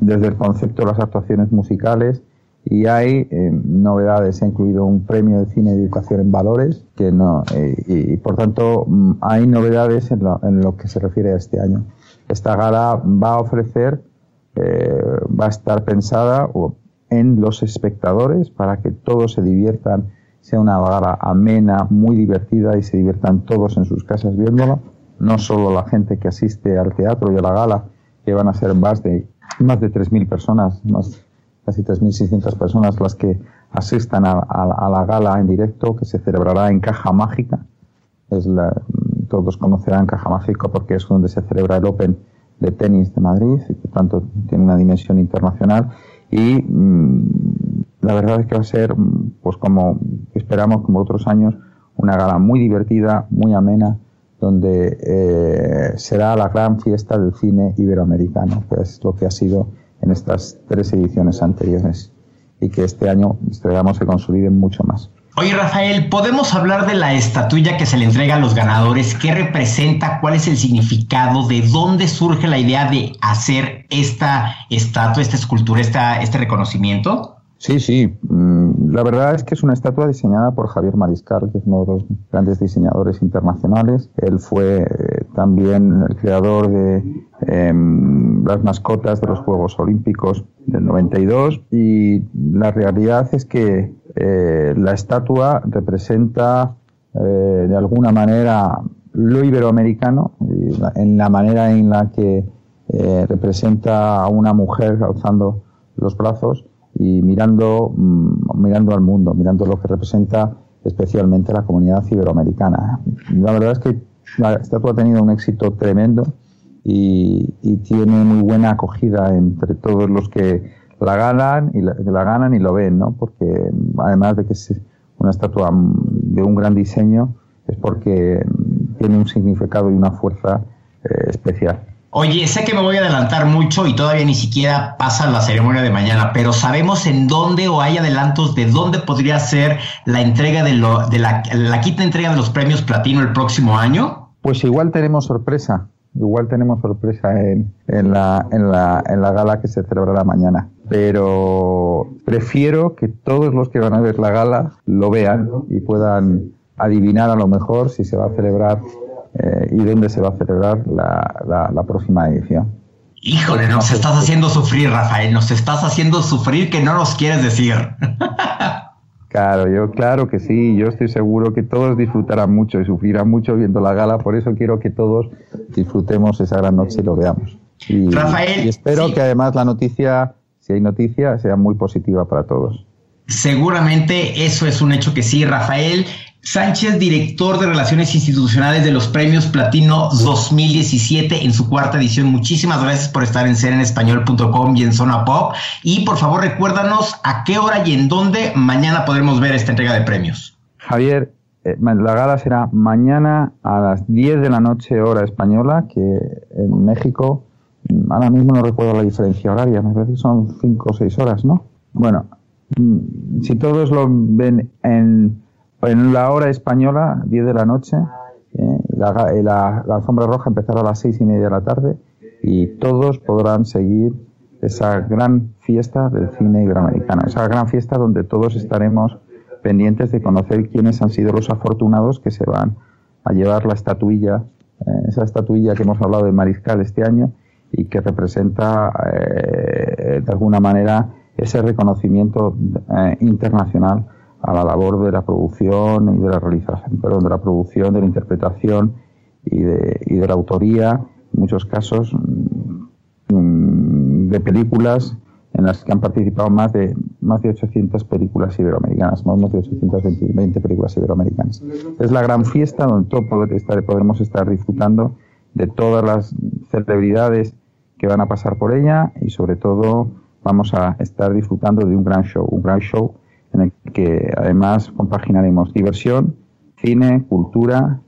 desde el concepto de las actuaciones musicales y hay eh, novedades, se ha incluido un premio de cine de educación en valores, que no, y, por tanto mm, hay novedades en lo, en lo, que se refiere a este año. Esta gala va a ofrecer, va a estar pensada en los espectadores para que todos se diviertan, sea una gala amena, muy divertida y se diviertan todos en sus casas viéndola no solo la gente que asiste al teatro y a la gala, que van a ser más de, más de 3.000 personas, más, casi 3.600 personas las que asistan a, la gala en directo que se celebrará en Caja Mágica. Es la, todos conocerán Caja Mágica porque es donde se celebra el Open de tenis de Madrid y por tanto tiene una dimensión internacional y mm, la verdad es que va a ser pues como esperamos como otros años una gala muy divertida, muy amena donde eh, será la gran fiesta del cine iberoamericano, que es lo que ha sido en estas tres ediciones anteriores y que este año esperamos se consoliden mucho más. Oye Rafael, ¿podemos hablar de la estatuilla que se le entrega a los ganadores? ¿Qué representa? ¿Cuál es el significado? ¿De dónde surge la idea de hacer esta estatua, esta escultura, esta, este reconocimiento? Sí, sí. Mm, la verdad es que es una estatua diseñada por Javier Mariscal, que es uno de los grandes diseñadores internacionales. Él fue eh, también el creador de em, las mascotas de los Juegos Olímpicos del 92 y la realidad es que eh, la estatua representa eh, de alguna manera lo iberoamericano en la manera en la que representa a una mujer alzando los brazos y mirando, mm, mirando al mundo, mirando lo que representa especialmente la comunidad iberoamericana. La verdad es que la estatua ha tenido un éxito tremendo y, tiene muy buena acogida entre todos los que la ganan y la, ganan y lo ven, ¿no? Porque además de que es una estatua de un gran diseño, es porque tiene un significado y una fuerza eh, especial. Oye, sé que me voy a adelantar mucho y todavía ni siquiera pasa la ceremonia de mañana, pero ¿sabemos en dónde o hay adelantos de dónde podría ser la entrega de, lo, de la, quinta entrega de los premios platino el próximo año? Pues igual tenemos sorpresa, igual tenemos sorpresa en, la, en la gala que se celebrará mañana. Pero prefiero que todos los que van a ver la gala lo vean y puedan adivinar a lo mejor si se va a celebrar eh, y dónde se va a celebrar la, la, próxima edición. Híjole, nos estás haciendo sufrir, Rafael, nos estás haciendo sufrir que no nos quieres decir. (laughs) Claro, yo claro que sí, yo estoy seguro que todos disfrutarán mucho y sufrirán mucho viendo la gala, por eso quiero que todos disfrutemos esa gran noche y lo veamos. Y, Rafael, y espero que además la noticia, si hay noticia, sea muy positiva para todos. Seguramente eso es un hecho que sí, Rafael. Sánchez, director de Relaciones Institucionales de los Premios Platino 2017 en su cuarta edición. Muchísimas gracias por estar en serenespañol.com y en Zona Pop. Y por favor recuérdanos a qué hora y en dónde mañana podremos ver esta entrega de premios. Javier, eh, la gala será mañana a las 10 de la noche hora española, que en México, mm, ahora mismo no recuerdo la diferencia horaria, me parece que son 5 o 6 horas, ¿no? Bueno, mm, si todos lo ven en en la hora española, 10 de la noche, eh, la, la, alfombra roja empezará a las seis y media de la tarde y todos podrán seguir esa gran fiesta del cine iberoamericano, esa gran fiesta donde todos estaremos pendientes de conocer quiénes han sido los afortunados que se van a llevar la estatuilla, eh, esa estatuilla que hemos hablado de Mariscal este año y que representa eh, de alguna manera ese reconocimiento internacional a la labor de la producción y de la realización, perdón, de la producción, de la interpretación y de, y de la autoría, en muchos casos mm, de películas en las que han participado más de más de 800 películas iberoamericanas, más de 820 películas iberoamericanas. Es la gran fiesta donde todos podremos estar disfrutando de todas las celebridades que van a pasar por ella y sobre todo vamos a estar disfrutando de un gran show, un gran show en el que además compaginaremos diversión, cine, cultura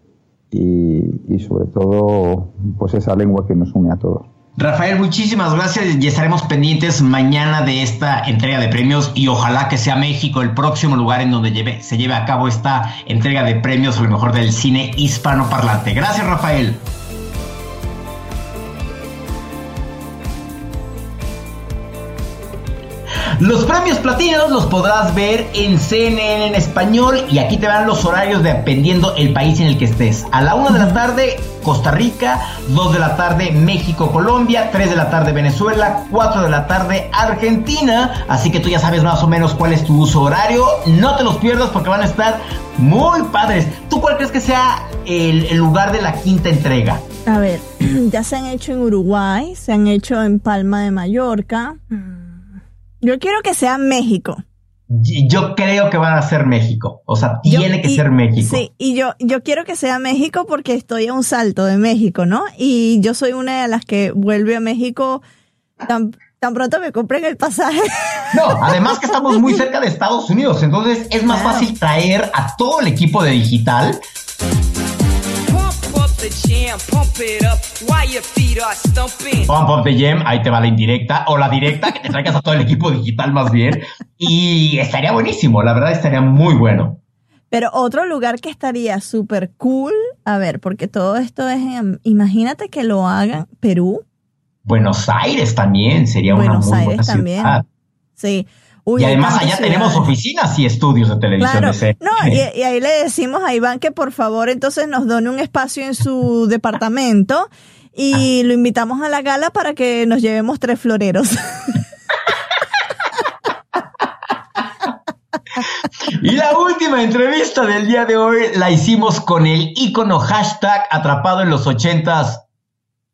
y, sobre todo pues esa lengua que nos une a todos. Rafael, muchísimas gracias y estaremos pendientes mañana de esta entrega de premios y ojalá que sea México el próximo lugar en donde lleve, se lleve a cabo esta entrega de premios a lo mejor del cine hispanoparlante. Gracias, Rafael. Los premios platinos los podrás ver en CNN en español y aquí te van los horarios dependiendo el país en el que estés. A la una de la tarde, Costa Rica, 2 de la tarde, México, Colombia, 3 de la tarde, Venezuela, 4 de la tarde, Argentina. Así que tú ya sabes más o menos cuál es tu uso horario. No te los pierdas porque van a estar muy padres. ¿Tú cuál crees que sea el, el lugar de la quinta entrega? A ver, (clears throat) ya se han hecho en Uruguay, se han hecho en Palma de Mallorca. Yo quiero que sea México. Yo creo que van a ser México. O sea, tiene que ser México. Sí, y yo, yo quiero que sea México porque estoy a un salto de México, ¿no? Y yo soy una de las que vuelve a México tan, tan pronto me compren el pasaje. (laughs) No, además que estamos muy cerca de Estados Unidos, entonces es más fácil traer a todo el equipo de digital Pump up the jam, ahí te va la indirecta, o la directa, que te traigas a todo el equipo digital más bien. Y estaría buenísimo, la verdad estaría muy bueno. Pero otro lugar que estaría súper cool, a ver, porque todo esto es, imagínate que lo hagan Perú. Buenos Aires también sería Buenos una muy Aires buena también. Ciudad. Sí. Y además allá tenemos oficinas y estudios de televisión. Claro. No, y, y, ahí le decimos a Iván que por favor entonces nos done un espacio en su departamento y ah. lo invitamos a la gala para que nos llevemos tres floreros. (laughs) Y la última entrevista del día de hoy la hicimos con el icono hashtag atrapado en los ochentas,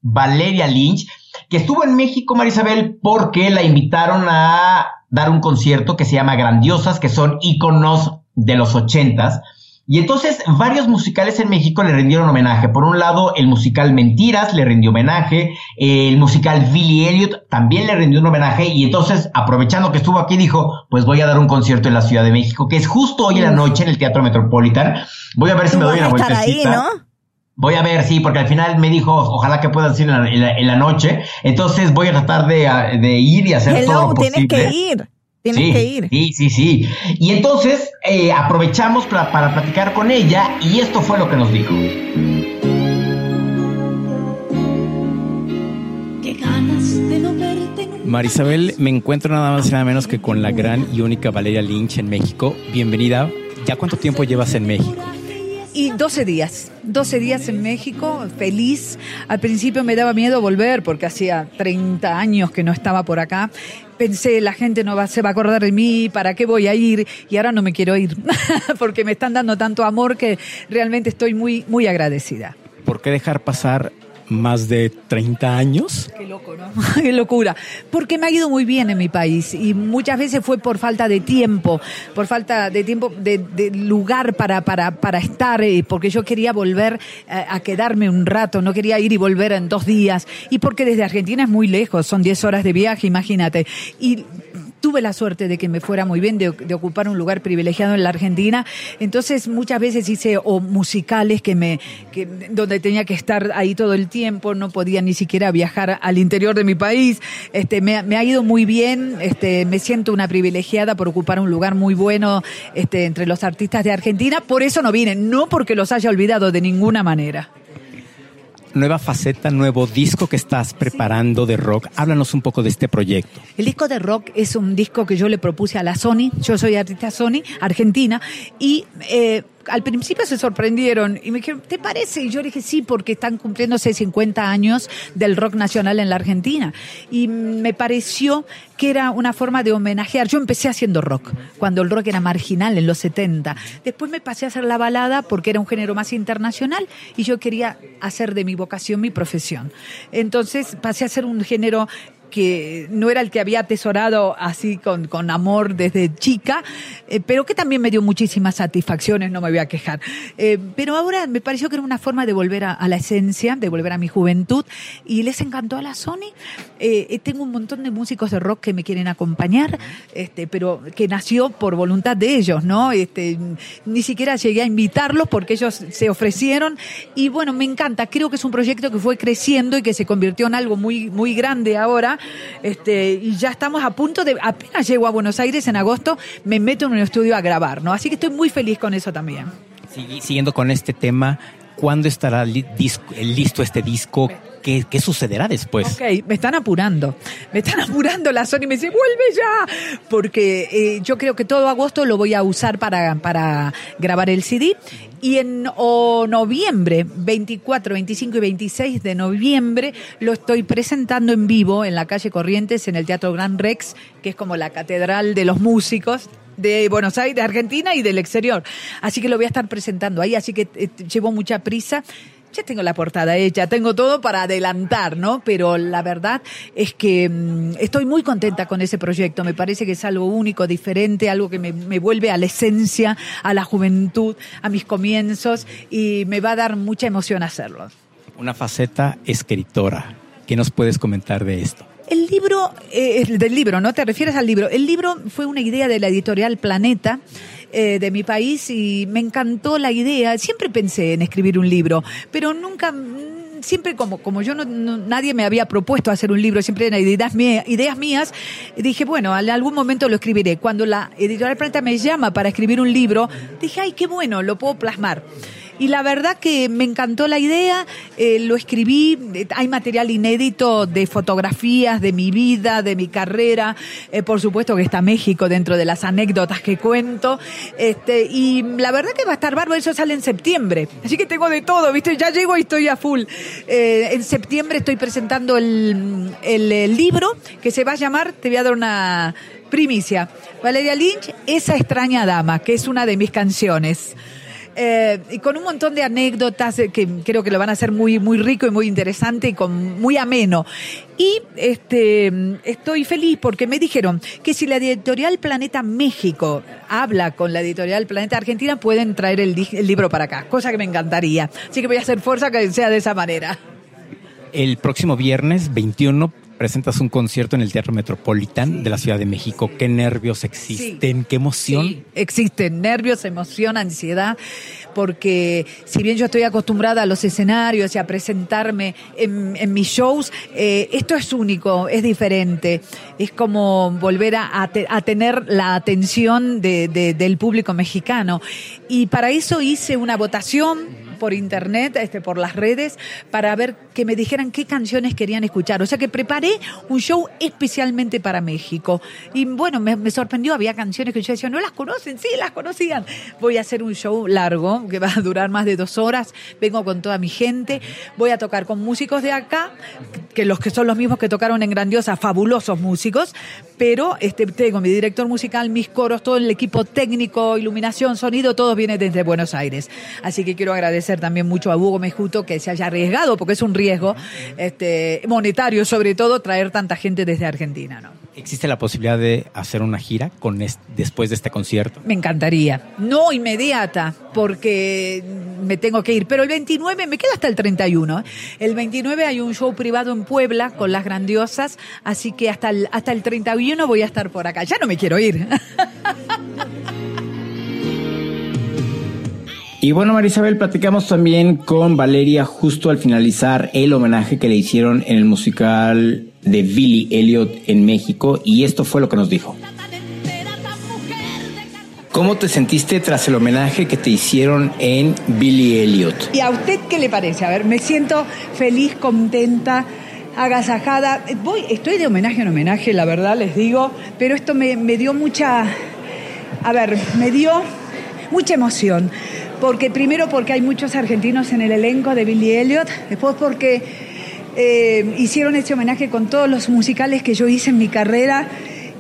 Valeria Lynch, que estuvo en México, Marisabel, porque la invitaron a dar un concierto que se llama Grandiosas, que son íconos de los ochentas. Y entonces varios musicales en México le rindieron homenaje. Por un lado, el musical Mentiras le rindió homenaje, el musical Billy Elliot también le rindió un homenaje y entonces, aprovechando que estuvo aquí, dijo, pues voy a dar un concierto en la Ciudad de México, que es justo hoy en la noche en el Teatro Metropolitan. Voy a ver si me doy una vueltecita. ¿no? Voy a ver, sí, porque al final me dijo, ojalá que puedas ir en la, noche. Entonces voy a tratar de, de ir y hacer todo lo posible. tienes que ir. Tienes sí, que ir. Sí, sí, sí. Y entonces eh, aprovechamos para, para platicar con ella y esto fue lo que nos dijo. Marisabel, me encuentro nada más y nada menos que con la gran y única Valeria Lynch en México. Bienvenida. ¿Ya cuánto tiempo llevas en México? Y 12 días, 12 días en México, feliz. Al principio me daba miedo volver porque hacía 30 años que no estaba por acá. Pensé, la gente no va, se va a acordar de mí, ¿para qué voy a ir? Y ahora no me quiero ir (laughs) porque me están dando tanto amor que realmente estoy muy, muy agradecida. ¿Por qué dejar pasar más de 30 años. Qué loco, ¿no? (laughs) Qué locura. Porque me ha ido muy bien en mi país y muchas veces fue por falta de tiempo, por falta de tiempo, de, lugar para, para, para estar, eh, porque yo quería volver eh, a quedarme un rato, no quería ir y volver en dos días. Y porque desde Argentina es muy lejos, son 10 horas de viaje, imagínate. Y tuve la suerte de que me fuera muy bien, de, ocupar un lugar privilegiado en la Argentina. Entonces muchas veces hice o musicales que me, donde tenía que estar ahí todo el tiempo, no podía ni siquiera viajar al interior de mi país. Este, me, me ha ido muy bien, este, me siento una privilegiada por ocupar un lugar muy bueno este, entre los artistas de Argentina. Por eso no vine, no porque los haya olvidado de ninguna manera nueva faceta, nuevo disco que estás preparando de rock. Háblanos un poco de este proyecto. El disco de rock es un disco que yo le propuse a la Sony. Yo soy artista Sony, argentina, y eh, al principio se sorprendieron y me dijeron, ¿te parece? Y yo dije, sí, porque están cumpliéndose 50 años del rock nacional en la Argentina. Y me pareció que era una forma de homenajear. Yo empecé haciendo rock, cuando el rock era marginal en los 70. Después me pasé a hacer la balada porque era un género más internacional y yo quería hacer de mi vocación mi profesión. Entonces pasé a hacer un género que no era el que había atesorado así con, con amor desde chica, eh, pero que también me dio muchísimas satisfacciones, no me voy a quejar. Eh, pero ahora me pareció que era una forma de volver a, la esencia, de volver a mi juventud, y les encantó a la Sony. Eh, tengo un montón de músicos de rock que me quieren acompañar, este, pero que nació por voluntad de ellos, ¿no? Este, ni siquiera llegué a invitarlos porque ellos se ofrecieron, y bueno, me encanta, creo que es un proyecto que fue creciendo y que se convirtió en algo muy, muy grande ahora este, y ya estamos a punto de, apenas llego a Buenos Aires en agosto, me meto en un estudio a grabar, ¿no? Así que estoy muy feliz con eso también. siguiendo con este tema, ¿cuándo estará listo este disco? Qué, sucederá después. Ok, me están apurando. Me están (laughs) apurando la Sony. Me dice, vuelve ya. Porque eh, yo creo que todo agosto lo voy a usar para, para grabar el CD. Y en o noviembre, 24, 25 y 26 de noviembre, lo estoy presentando en vivo en la calle Corrientes, en el Teatro Gran Rex, que es como la catedral de los músicos de Buenos Aires, de Argentina y del exterior. Así que lo voy a estar presentando ahí, así que eh, llevo mucha prisa. Ya tengo la portada hecha, tengo todo para adelantar, ¿no? Pero la verdad es que mm, estoy muy contenta con ese proyecto. Me parece que es algo único, diferente, algo que me, me vuelve a la esencia, a la juventud, a mis comienzos y me va a dar mucha emoción hacerlo. Una faceta escritora. ¿Qué nos puedes comentar de esto? El libro, eh, el del libro, ¿no? Te refieres al libro. El libro fue una idea de la editorial Planeta. Eh, de mi país y me encantó la idea. Siempre pensé en escribir un libro, pero nunca, mm, siempre como, como yo no, nadie me había propuesto hacer un libro, siempre eran ideas, ideas mías, dije, bueno, en algún momento lo escribiré. Cuando la editorial Planeta me llama para escribir un libro, dije, ay, qué bueno, lo puedo plasmar. Y la verdad que me encantó la idea, eh, lo escribí, eh, hay material inédito de fotografías de mi vida, de mi carrera, eh, por supuesto que está México dentro de las anécdotas que cuento, este, y la verdad que va a estar bárbaro, eso sale en septiembre, así que tengo de todo, ¿viste? Ya llego y estoy a full. En septiembre estoy presentando el, el libro que se va a llamar, te voy a dar una primicia, Valeria Lynch, Esa extraña dama, que es una de mis canciones. Eh, y con un montón de anécdotas eh, que creo que lo van a hacer muy, muy rico y muy interesante y con, muy ameno. Y este, estoy feliz porque me dijeron que si la editorial Planeta México habla con la editorial Planeta Argentina, pueden traer el, el libro para acá, cosa que me encantaría. Así que voy a hacer fuerza que sea de esa manera. El próximo viernes 21 presentas un concierto en el Teatro Metropolitan de la Ciudad de México. ¿Qué nervios existen? ¿Qué emoción? Existen nervios, emoción, ansiedad, porque si bien yo estoy acostumbrada a los escenarios y a presentarme en, en mis shows, eh, esto es único, es diferente. Es como volver a, a te- a tener la atención de- de- del público mexicano. Y para eso hice una votación por internet, este, por las redes, para ver que me dijeran qué canciones querían escuchar. O sea que preparé un show especialmente para México. Y bueno, me, sorprendió, había canciones que yo decía, no las conocen, sí, las conocían. Voy a hacer un show largo, que va a durar más de dos horas. Vengo con toda mi gente. Voy a tocar con músicos de acá, que los que son los mismos que tocaron en Grandiosa, fabulosos músicos. Pero este, tengo mi director musical, mis coros, todo el equipo técnico, iluminación, sonido, todo viene desde Buenos Aires. Así que quiero agradecer también mucho a Hugo Mejuto que se haya arriesgado, porque es un riesgo este, monetario, sobre todo, traer tanta gente desde Argentina. ¿no? ¿Existe la posibilidad de hacer una gira con es- después de este concierto? Me encantaría. No inmediata, porque me tengo que ir. Pero el 29, me quedo hasta el 31. ¿eh? El 29 hay un show privado en Puebla con las grandiosas, así que hasta el, hasta el 31 voy a estar por acá. Ya no me quiero ir. (laughs) Y bueno, Marisabel, platicamos también con Valeria justo al finalizar el homenaje que le hicieron en el musical de Billy Elliot en México y esto fue lo que nos dijo. ¿Cómo te sentiste tras el homenaje que te hicieron en Billy Elliot? ¿Y a usted qué le parece? A ver, me siento feliz, contenta, agasajada. Voy, estoy de homenaje en homenaje, la verdad les digo, pero esto me, me dio mucha, a ver, me dio mucha emoción. Porque primero porque hay muchos argentinos en el elenco de Billy Elliot, después porque eh, hicieron este homenaje con todos los musicales que yo hice en mi carrera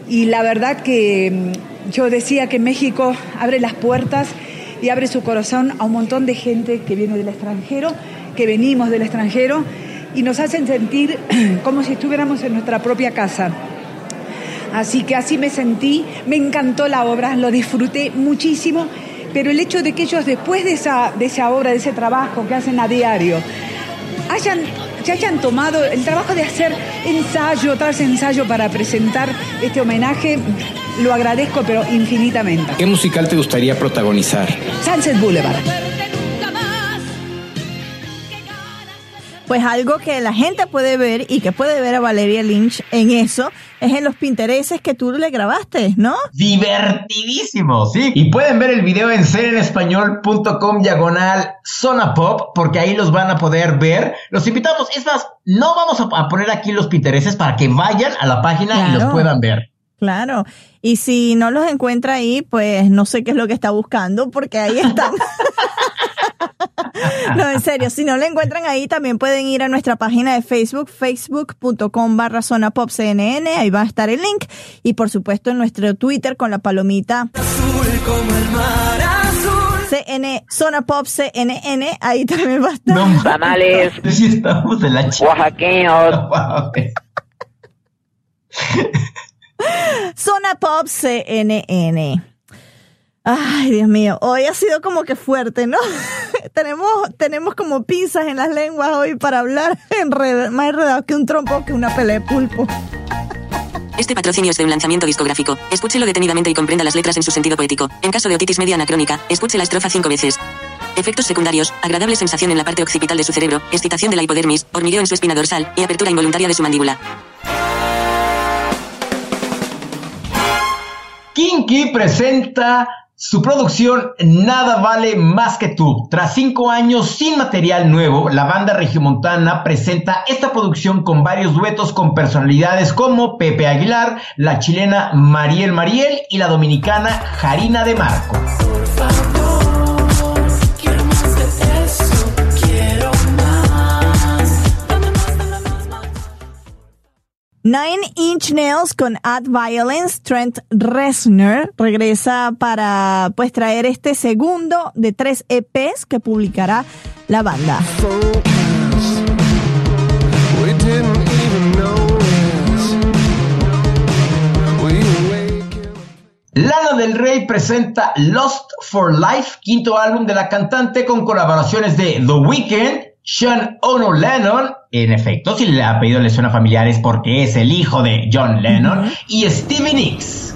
y la verdad que mm, yo decía que México abre las puertas y abre su corazón a un montón de gente que viene del extranjero, que venimos del extranjero y nos hacen sentir (clears throat) como si estuviéramos en nuestra propia casa. Así que así me sentí, me encantó la obra, lo disfruté muchísimo, pero el hecho de que ellos después de esa, de esa obra, de ese trabajo que hacen a diario, hayan, se hayan tomado el trabajo de hacer ensayo tras ensayo para presentar este homenaje, lo agradezco pero infinitamente. ¿Qué musical te gustaría protagonizar? Sunset Boulevard. Pues algo que la gente puede ver y que puede ver a Valeria Lynch en eso es en los pintereses que tú le grabaste, ¿no? Divertidísimo, sí. Y pueden ver el video en serenespañol.com diagonal zona pop porque ahí los van a poder ver. Los invitamos, es más, no vamos a poner aquí los pintereses para que vayan a la página y los puedan ver. Claro. Y si no los encuentra ahí, pues no sé qué es lo que está buscando, porque ahí están. (laughs) no, en serio, si no lo encuentran ahí, también pueden ir a nuestra página de Facebook, facebook.com barra zona pop CNN, ahí va a estar el link. Y por supuesto en nuestro Twitter con la palomita. Azul como el mar azul. CN, Zona Pop CNN, ahí también va a estar. No, tamales. Sí, estamos en la Oaxaqueños. Zona Pop CNN. Ay, Dios mío, hoy ha sido como que fuerte, ¿no? (laughs) tenemos, tenemos como pinzas en las lenguas hoy para hablar (laughs) más enredado que un trompo que una pelea de pulpo. Este patrocinio es de un lanzamiento discográfico. Escúchelo detenidamente y comprenda las letras en su sentido poético. En caso de otitis media anacrónica, escuche la estrofa cinco veces. Efectos secundarios, agradable sensación en la parte occipital de su cerebro, excitación de la hipodermis, hormigueo en su espina dorsal y apertura involuntaria de su mandíbula. Kinky presenta su producción Nada vale más que tú. Tras cinco años sin material nuevo, la banda regiomontana presenta esta producción con varios duetos con personalidades como Pepe Aguilar, la chilena Mariel Mariel y la dominicana Jarina de Marco. Nine Inch Nails con Add Violence, Trent Reznor regresa para pues traer este segundo de tres EPs que publicará la banda. Lana del Rey presenta Lost for Life, quinto álbum de la cantante con colaboraciones de The Weeknd, sean Ono Lennon, en efecto, si el apellido le suena familiar es porque es el hijo de John Lennon, y Stevie Nicks.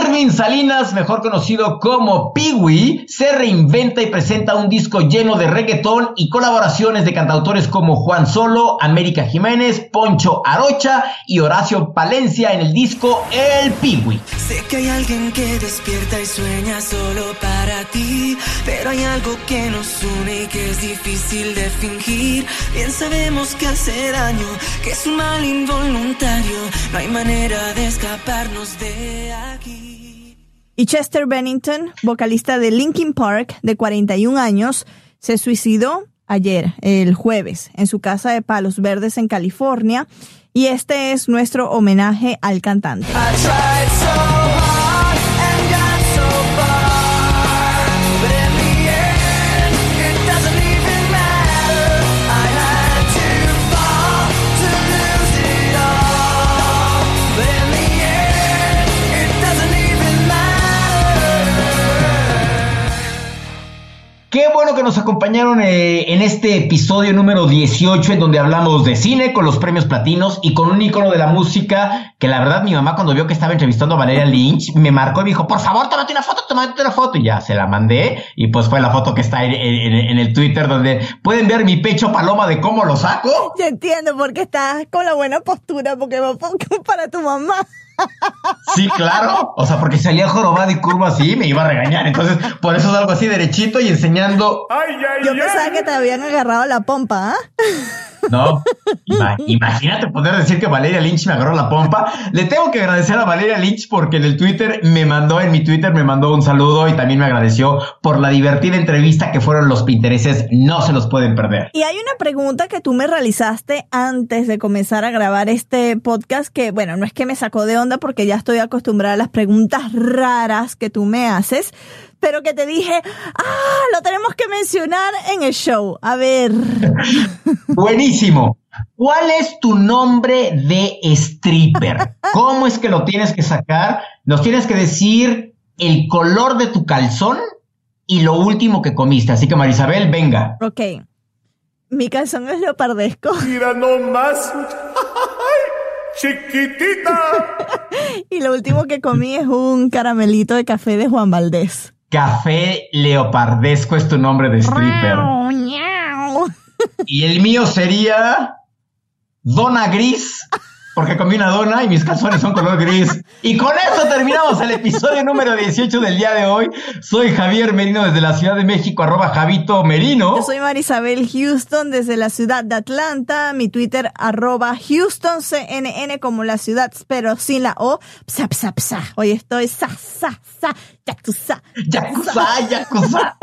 Irving Salinas, mejor conocido como Peewee, se reinventa y presenta un disco lleno de reggaetón y colaboraciones de cantautores como Juan Solo, América Jiménez, Poncho Arocha y Horacio Palencia en el disco El Peewee. Sé que hay alguien que despierta y sueña solo para ti, pero hay algo que nos une y que es difícil de fingir. Bien sabemos que hace daño, que es un mal involuntario, no hay manera de escaparnos de aquí. Y Chester Bennington, vocalista de Linkin Park, de 41 años, se suicidó ayer, el jueves, en su casa de Palos Verdes en California. Y este es nuestro homenaje al cantante. Qué bueno que nos acompañaron eh, en este episodio número 18 en donde hablamos de cine con los premios platinos y con un icono de la música que la verdad mi mamá cuando vio que estaba entrevistando a Valeria Lynch me marcó y me dijo, por favor, tómate una foto, tómate una foto y ya se la mandé y pues fue la foto que está en, el Twitter donde pueden ver mi pecho paloma de cómo lo saco. Yo entiendo porque estás con la buena postura porque (laughs) para tu mamá. Sí, claro. O sea, porque salía jorobado y curvo así, me iba a regañar. Entonces, por eso salgo así derechito y enseñando. Yo pensaba que te habían agarrado la pompa, ¿ah? No, imagínate poder decir que Valeria Lynch me agarró la pompa. Le tengo que agradecer a Valeria Lynch porque en el Twitter me mandó, en mi Twitter me mandó un saludo y también me agradeció por la divertida entrevista que fueron los Pintereses. No se los pueden perder. Y hay una pregunta que tú me realizaste antes de comenzar a grabar este podcast que, bueno, no es que me sacó de onda porque ya estoy acostumbrada a las preguntas raras que tú me haces, pero que te dije, ah, lo tenemos que mencionar en el show. A ver. (laughs) Buenísimo. ¿Cuál es tu nombre de stripper? ¿Cómo es que lo tienes que sacar? ¿Nos tienes que decir el color de tu calzón y lo último que comiste. Así que Marisabel, venga. Ok. Mi calzón es leopardesco. (laughs) Mira nomás. Chiquitita. (laughs) y lo último que comí es un caramelito de café de Juan Valdés. Café leopardesco es tu nombre de stripper. y el mío sería Dona Gris porque comí una dona y mis calzones son color gris. Y con eso terminamos el episodio número 18 del día de hoy. Soy Javier Merino desde la Ciudad de México, arroba Javito Merino. Yo soy Marisabel Houston desde la ciudad de Atlanta. Mi Twitter, arroba Houston CNN como la ciudad, pero sin la O. Psa, psa, psa. Hoy estoy sa, sa, sa, yakuza. Yakuza, yakuza.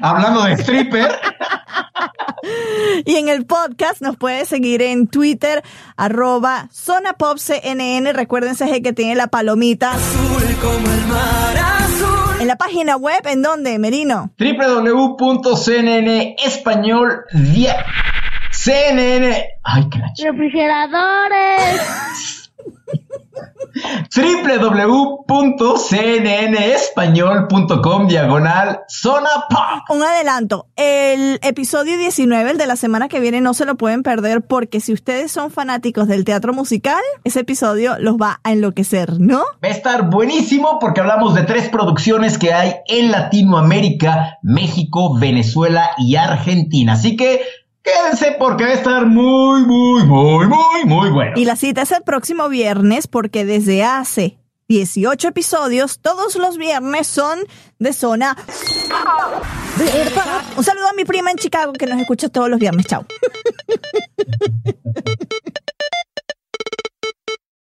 Hablando de stripper. y en el podcast nos puede seguir en Twitter, arroba Zona Pop CNN. Recuérdense que tiene la palomita. Azul como el mar azul. En la página web, ¿en dónde, Merino? www.cnn español CNN. Ay, qué la Refrigeradores. (laughs) www.cnnespañol.com diagonal zona pop. Un adelanto, el episodio 19, el de la semana que viene, no se lo pueden perder porque si ustedes son fanáticos del teatro musical, ese episodio los va a enloquecer, ¿no? Va a estar buenísimo porque hablamos de tres producciones que hay en Latinoamérica, México, Venezuela y Argentina. Así que Quédense porque va a estar muy, muy, muy, muy, muy bueno. Y la cita es el próximo viernes porque desde hace 18 episodios, todos los viernes son de zona. Un saludo a mi prima en Chicago que nos escucha todos los viernes. Chao.